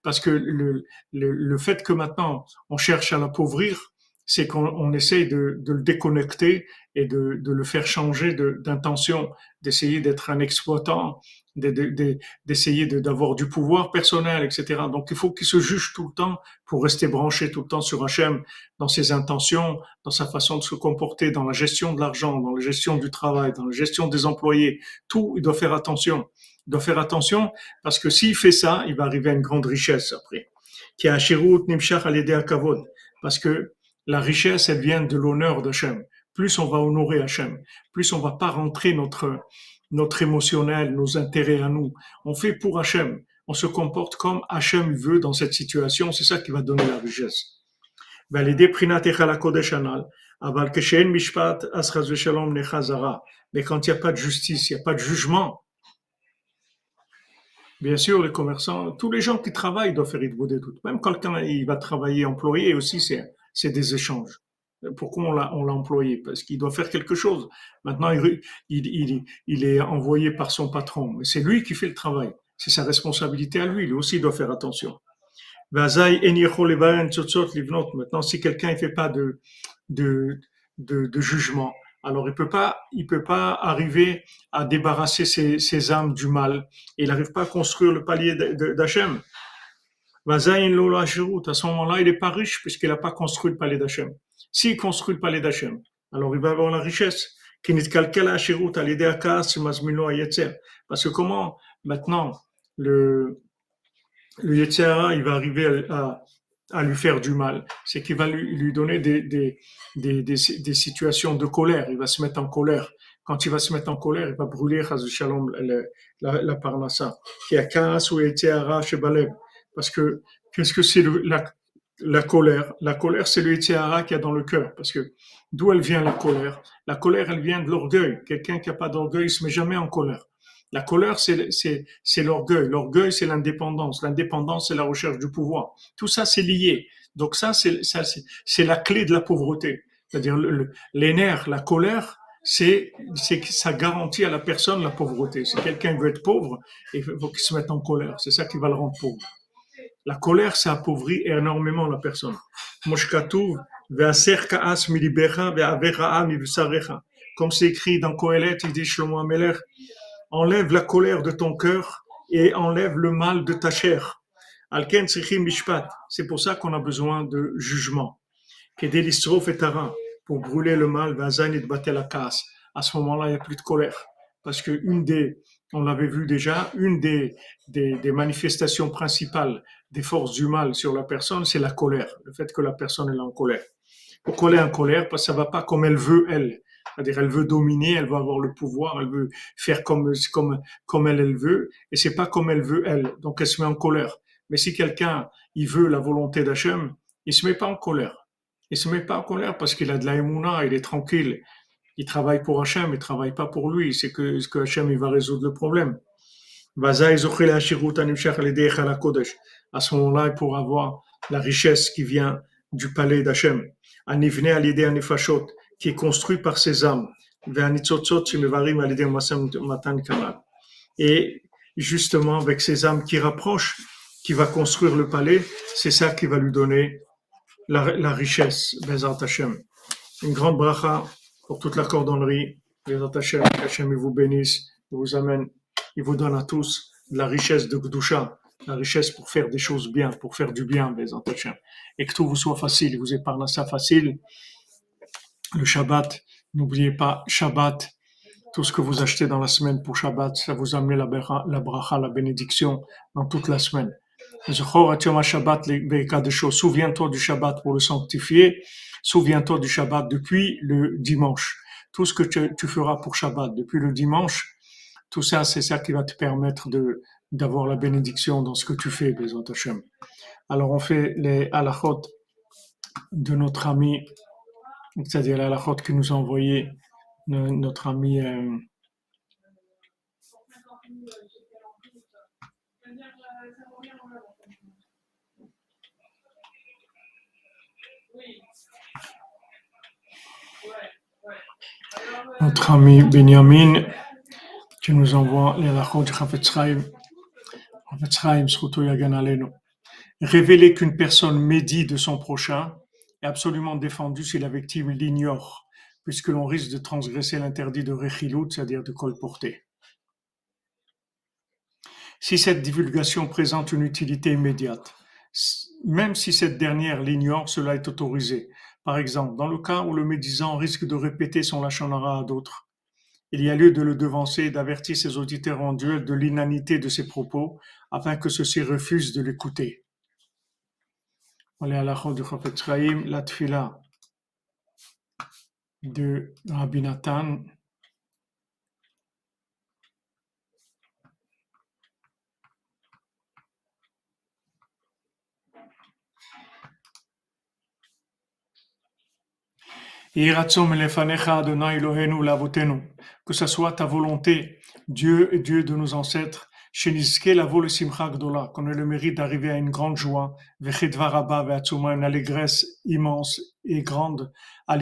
parce que le, le, le, fait que maintenant on cherche à l'appauvrir, c'est qu'on essaye de, de, le déconnecter et de, de le faire changer d'intention, d'essayer d'être un exploitant, d'essayer d'avoir du pouvoir personnel, etc. Donc il faut qu'il se juge tout le temps pour rester branché tout le temps sur Hachem, dans ses intentions, dans sa façon de se comporter, dans la gestion de l'argent, dans la gestion du travail, dans la gestion des employés. Tout, il doit faire attention doit faire attention parce que s'il fait ça, il va arriver à une grande richesse après. Qui a Nimshach à Kavod. Parce que la richesse, elle vient de l'honneur d'Hachem. Plus on va honorer Hachem, plus on va pas rentrer notre, notre émotionnel, nos intérêts à nous. On fait pour Hachem. On se comporte comme Hachem veut dans cette situation. C'est ça qui va donner la richesse. Mais quand il n'y a pas de justice, il n'y a pas de jugement, Bien sûr, les commerçants, tous les gens qui travaillent doivent faire doute. Même quelqu'un il va travailler employé aussi, c'est des échanges. Pourquoi on l'a employé? Parce qu'il doit faire quelque chose. Maintenant, il, il, il, est envoyé par son patron, c'est lui qui fait le travail. C'est sa responsabilité à lui. Lui aussi doit faire attention. Maintenant, si quelqu'un ne fait pas de, de, de, de jugement, alors, il peut pas, il peut pas arriver à débarrasser ses, âmes du mal. il n'arrive pas à construire le palier d'Hachem. À ce moment-là, il n'est pas riche puisqu'il n'a pas construit le palais d'Hachem. S'il construit le palais d'Hachem, alors il va avoir la richesse. Parce que comment maintenant le, le il va arriver à, à lui faire du mal, c'est qu'il va lui, lui donner des, des, des, des, situations de colère. Il va se mettre en colère. Quand il va se mettre en colère, il va brûler Shalom, la, la parnassa. Qui a ou. Parce que qu'est-ce que c'est la, la colère? La colère, c'est le Yitzhara qu'il y a dans le cœur. Parce que d'où elle vient la colère? La colère, elle vient de l'orgueil. Quelqu'un qui n'a pas d'orgueil, il se met jamais en colère. La colère, c'est l'orgueil. L'orgueil, c'est l'indépendance. L'indépendance, c'est la recherche du pouvoir. Tout ça, c'est lié. Donc ça, c'est la clé de la pauvreté. C'est-à-dire les nerfs, la colère, c'est ça garantit à la personne la pauvreté. Si quelqu'un veut être pauvre, il faut qu'il se mette en colère. C'est ça qui va le rendre pauvre. La colère, ça appauvrit énormément la personne. Comme c'est écrit dans Kohelet, il dit Shlomo enlève la colère de ton cœur et enlève le mal de ta chair. C'est pour ça qu'on a besoin de jugement. Pour brûler le mal, la casse. À ce moment-là, il n'y a plus de colère. Parce que une des, on l'avait vu déjà, une des, des, des, manifestations principales des forces du mal sur la personne, c'est la colère. Le fait que la personne est en colère. Pourquoi elle est en colère Parce que ça va pas comme elle veut, elle. C'est-à-dire, elle veut dominer, elle veut avoir le pouvoir, elle veut faire comme, comme, comme elle, elle veut, et c'est pas comme elle veut, elle. Donc, elle se met en colère. Mais si quelqu'un, il veut la volonté d'Hachem, il se met pas en colère. Il se met pas en colère parce qu'il a de la il est tranquille. Il travaille pour Hachem, il travaille pas pour lui. C'est que, que Hachem, il va résoudre le problème. À ce moment-là, il pourra avoir la richesse qui vient du palais d'Hachem. L'idée Anifashot, qui est construit par ses âmes. Et justement, avec ces âmes qui rapprochent, qui va construire le palais, c'est ça qui va lui donner la, la richesse, Bezat Hashem. Une grande bracha pour toute la cordonnerie. Bezat Hashem, Hashem il vous bénisse, il vous amène, il vous donne à tous la richesse de Gdusha, la richesse pour faire des choses bien, pour faire du bien, Bezat Hashem. Et que tout vous soit facile, il vous épargne ça facile le Shabbat. N'oubliez pas Shabbat. Tout ce que vous achetez dans la semaine pour Shabbat, ça vous amène la, la bracha, la bénédiction dans toute la semaine. Souviens-toi du Shabbat pour le sanctifier. Souviens-toi du Shabbat depuis le dimanche. Tout ce que tu, feras pour Shabbat depuis le dimanche, tout ça, c'est ça qui va te permettre de d'avoir la bénédiction dans ce que tu fais, Alors on fait les halachot de notre ami c'est-à-dire la halachot que nous a envoyé notre ami euh, notre ami Benjamin qui nous envoie les halachot du Chafetz Chaim. Révéler qu'une personne médit de son prochain absolument défendu si la victime l'ignore, puisque l'on risque de transgresser l'interdit de rechilut, c'est-à-dire de colporter. Si cette divulgation présente une utilité immédiate, même si cette dernière l'ignore, cela est autorisé. Par exemple, dans le cas où le médisant risque de répéter son lachonara à d'autres, il y a lieu de le devancer et d'avertir ses auditeurs en duel de l'inanité de ses propos, afin que ceux-ci refusent de l'écouter. Est à la du Chafetz Chaim, la tfila de Rabbi Nathan. Que ce soit ta volonté, Dieu et Dieu de nos ancêtres, qu'on ait le mérite d'arriver à une grande joie, une allégresse immense et grande, par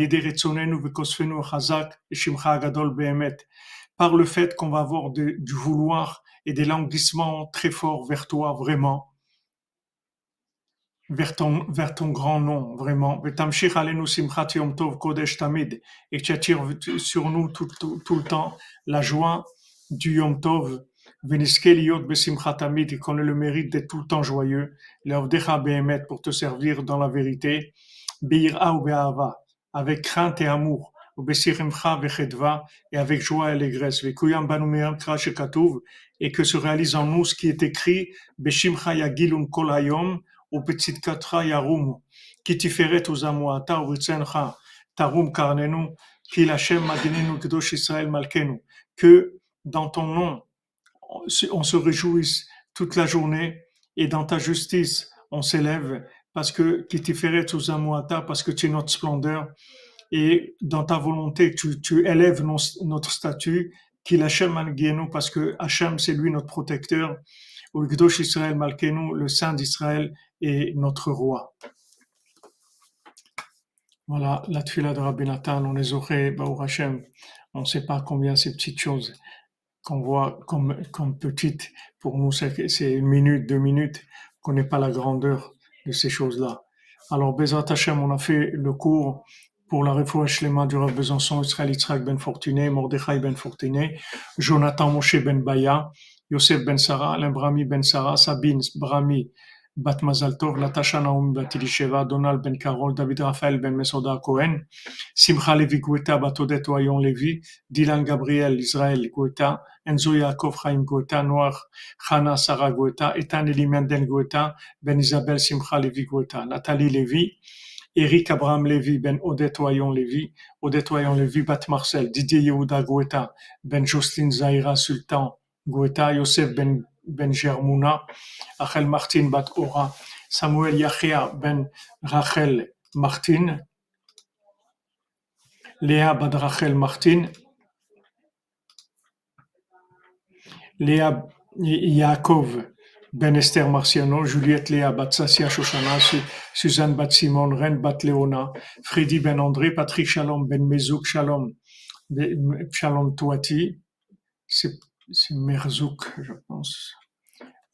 le fait qu'on va avoir du vouloir et des languissements très forts vers toi, vraiment, vers ton, vers ton grand nom, vraiment. Et tu attires sur nous tout, tout, tout le temps la joie du Yom Tov, et qu'on ait le mérite d'être tout le temps joyeux, pour te servir dans la vérité, avec crainte et amour, et avec joie et allégresse, et que se réalise en nous ce qui est écrit, Beshimcha yagilun kol hayom, ou betzitkatra yarumu, qui tiferet uzamuata uvritzencha, tarum karnenu, ki lachem madinenu kedosh Israël malkenu, que dans ton nom, on se réjouisse toute la journée et dans ta justice, on s'élève parce que parce que tu es notre splendeur et dans ta volonté tu, tu élèves notre statut qu'il Hachem nous parce que Hachem c'est lui notre protecteur ou Israël Malkenu le Saint d'Israël est notre roi. Voilà la tuila de Rabbi Nathan, on les aurait, on ne sait pas combien ces petites choses qu'on voit comme, comme petites, pour nous c'est une minute, deux minutes, qu'on n'ait pas la grandeur de ces choses-là. Alors, Bezrat Hashem, on a fait le cours pour la réfouche Shlema du Rav Besançon, Israël Yitzhak Ben Fortuné, Mordechai Ben Fortuné, Jonathan Moshe Ben Baya, Yosef Ben Sarah, Alain Brami Ben Sarah, Sabine Brami Bat Mazal Tov, Natasha Naomi Bat Elisheva, Donald Ben Carol, David Raphaël Ben Mesoda Cohen, Simcha Gueta Bat Odette Oyon Levi, Dylan Gabriel Israël Gueta, Enzo Yaakov Chaim Gueta, Noir Chana Sarah Gueta, Etan Eli Mendel Gueta, Ben Isabel Simcha Gueta, Nathalie Levi, Eric Abraham Levi, Ben Odette Oyon Levi, Odette Oyon Levi, Bat Marcel, Didier Yehuda Gueta, Ben Jocelyne Zahira Sultan Gueta, Yosef Ben ben Germouna, Rachel Martin bat Ora, Samuel Yachia ben Rachel Martin, Léa bat Rachel Martin, Léa Yaakov ben Esther Marciano, Juliette Léa bat Sassia Shoshana, Suzanne bat Simon, Ren bat Léona, Freddy ben André, Patrick Shalom ben Mezouk Shalom, Shalom Touati, c'est c'est Merzouk, je pense.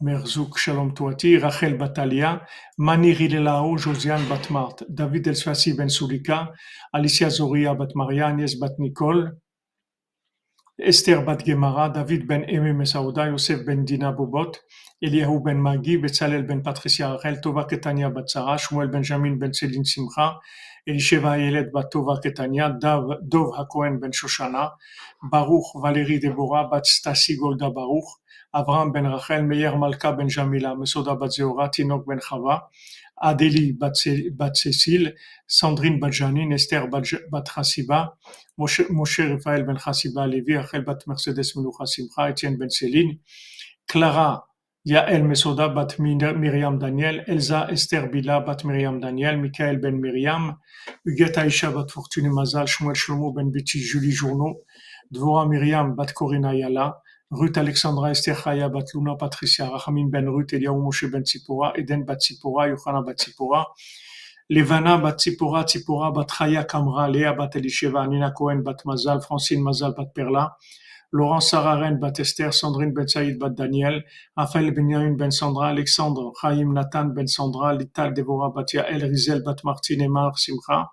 Merzouk Shalom Touati, Rachel Batalia, Mani Rilelao, Josiane Batmart, David Elsfassi Ben Sulika, Alicia Zoria Batmaria, Agnès Bat Esther Bat Gemara, David Ben Eme Mesaouda, Yosef Ben Dina Bobot, Eliyahu Ben Magi, Betzalel Ben Patricia Rachel, Tova Ketania Batsara, Shmuel Benjamin Ben Céline Simcha, Elisheva Ayelet Bat Tova Ketania, Dov Hakohen Ben Shoshana, Baruch Valérie Deborah Bat Stasi Golda Baruch, Avraham Ben Rachel, Meir Malka Ben Jamila, Mesoda Bat Zeora, Tinok Ben Chava, Adélie Bat Cécile, Sandrine Bat Janine, Esther Bat Chassiba, Moshe Raphaël Ben Chassiba Levi, Rachel Bat Mercedes Menucha Simcha, Etienne Ben Céline, Clara Yael Mesoda Bat Miriam Daniel, Elsa Esther Bila Bat Miriam Daniel, Michael Ben Miriam, Huguette Aisha Bat Fortune Mazal, Shmuel Shlomo Ben Betty Julie Journeau, Dvora Miriam Bat Corina Yala, Ruth Alexandra Esther Chaya Bat Luna Patricia, Rachamim Ben Ruth, Eliaou Moshe Ben Tzipora, Eden Bat Tzipora, Yochana Bat Tzipora, Levana Bat Tzipora, Tzipora Bat Chaya Kamra, Léa Bat Elisheva, Nina Cohen Bat Mazal, Francine Mazal Bat Perla, Laurent Sararen Bat Esther, Sandrine Ben Saïd Bat Daniel, Raphaël Benyamin Ben Sandra, Alexandre Chaim Nathan Ben Sandra, Lital Devora Bat Yael, Rizel Bat Martin Emar Simcha,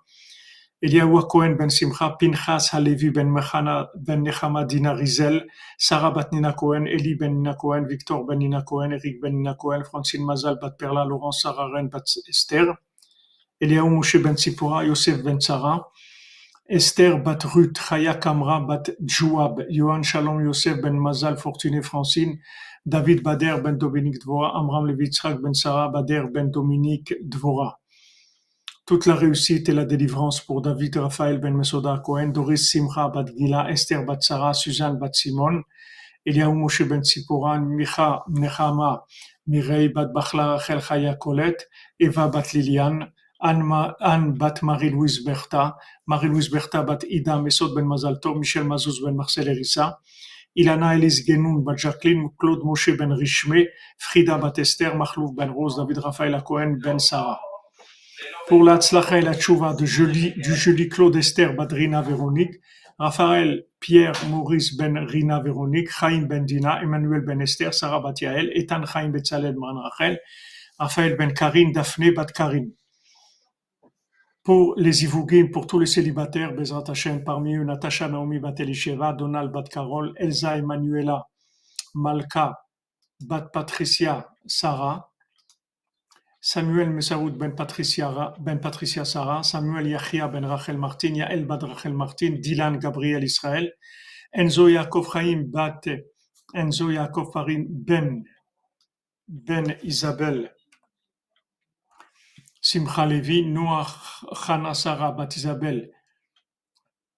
Eliaou Cohen Ben Simcha, Pinchas Halevi Ben Mechana Ben Nechama Dina Rizel, Sarah Bat Nina Cohen, Eli Ben Nina Cohen, Victor Ben Nina Cohen, Eric Ben Nina Cohen, Francine Mazal Bat Perla, Laurent Sararen Bat Esther, Eliaou Moshe Ben Sipora, Yosef Ben Sarah, Esther bat Ruth, Chaya Kamra bat Jouab, Yohan Shalom Yosef ben Mazal Fortuné Francine, David Bader ben Dominique Dvora, Amram Levitzrak ben Sarah Bader ben Dominique Dvora. Toute la réussite et la délivrance pour David Raphaël ben Mesoda Cohen, Doris Simcha bat Gila, Esther bat Sarah, Suzanne bat Simon, Eliaou Moshe ben Tzipora, Micha Nechama, Mirei bat Bachla Rachel Chaya Colette, Eva bat Liliane, Anne bat Marie-Louise Bertha, Marie-Louise Bertha bat Ida Mesot ben Mazalto, Michel Mazouz ben Marcel Erissa, Ilana Elise Genoun bat Jacqueline, Claude Moshe ben Richmé, Frida bat Esther, Mahlouf ben Rose, David Raphaël Cohen ben Sarah. Pour la tzlacha et la tchouva de joli, du joli Claude Esther bat Rina Véronique, Raphaël Pierre Maurice ben Rina Véronique, Chaim ben Dina, Emmanuel ben Esther, Sarah bat Yael, Ethan Chaim Betzalel man Rachel, Raphaël ben Karine, Daphné bat Karine pour les Ivougim, pour tous les célibataires, Bezrat parmi eux, Natasha Naomi Bat Elisheva, Donald Bat Carol, Elsa Emanuela, Malka, Bat Patricia Sarah, Samuel Mesaoud Ben Patricia, ben Patricia Sarah, Samuel Yachia Ben Rachel Martin, Yael Bat Rachel Martin, Dylan Gabriel Israël, Enzo Yaakov Chaim Bat Enzo Yaakov Farin Ben Ben Isabel Simcha Levi, Noah Chana Sarah Bat Isabel,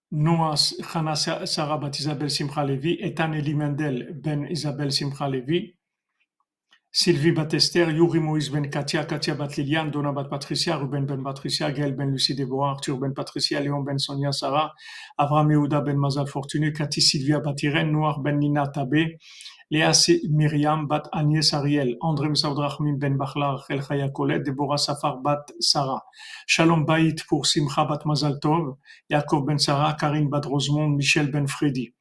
Noah Chana Sarah Bat Isabel Simcha Levi, Etan Eli Mendel Ben Isabel Simcha Levi, Sylvie Batester, Yuri Moïse Ben Katia, Katia Bat Liliane, Donna Bat Patricia, Ruben Ben Patricia, Gaël Ben Lucie Déborah, Arthur Ben Patricia, Léon Ben Sonia Sarah, Avram Yehuda Ben Mazal Fortuné, Cathy Sylvia Bat Irène, Noir Ben Nina Tabé, Léa Myriam Bat Agnès Ariel, André Msaoudrachmim Ben Bachlar, El Chaya Déborah Safar Bat Sarah, Shalom Baït pour Simcha Bat Mazal Tov, Yaakov Ben Sarah, Karine Bat Rosemont, Michel Ben Freddy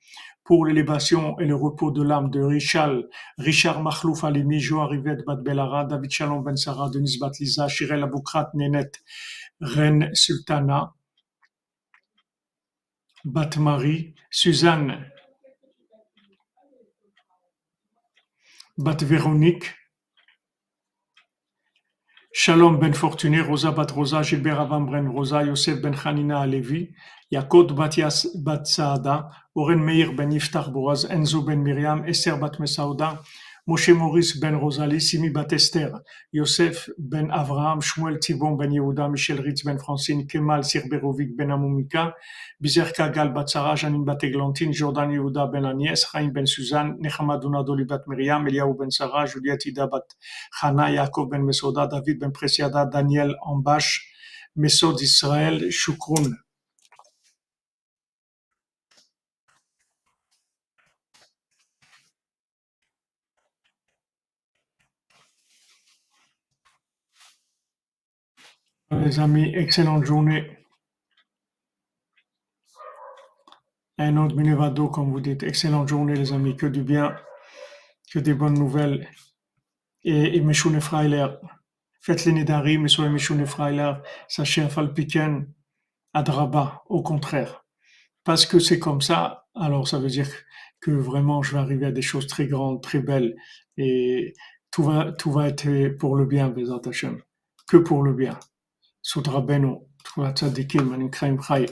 pour l'élévation et le repos de l'âme de Richal, Richard Mahlouf Alimi, Joarivet Bat Belara, David Shalom Ben Sarah, Denis Bat Liza, Shirel Aboukrat Nenet, Reine Sultana, Bat Marie, Suzanne, Bat Véronique, Shalom Ben Fortuné, Rosa Bat Rosa, Gilbert Avam Bren Rosa, Yosef Ben Hanina Alevi, Yakod Batias Bat Saada, Oren Meir Ben Yiftach Boaz, Enzo Ben Miriam, Esther Bat Mesauda, Moshe Maurice Ben Rosalie, Simi Bat Esther, Yosef Ben Avraham, Shmuel Tibon Ben Yehuda, Michel Ritz Ben Francine, Kemal Sirberovic Ben Amumika, Bizer Kagal Bat Janine Bat Eglantine, Jordan Yehuda Ben Agnès, Chaim Ben Suzanne, Nechama Donadoli Bat Miriam, Eliaou Ben Sarah, Juliette Ida Bat Chana, Yaakov Ben Mesoda, David Ben Presiada, Daniel Ambash, Mesod Israël, Shukron. Les amis, excellente journée. Un autre minevado, comme vous dites. Excellente journée, les amis. Que du bien, que des bonnes nouvelles. Et, et Meshoune Freiler. Faites les Nidari, mais soyez Meshoune Freiler. Sachez Falpiken, Adraba, au contraire. Parce que c'est comme ça, alors ça veut dire que vraiment je vais arriver à des choses très grandes, très belles. Et tout va, tout va être pour le bien, Bezat Hashem. Que pour le bien. זכות רבנו, זכות הצדיקים הנקראים חי.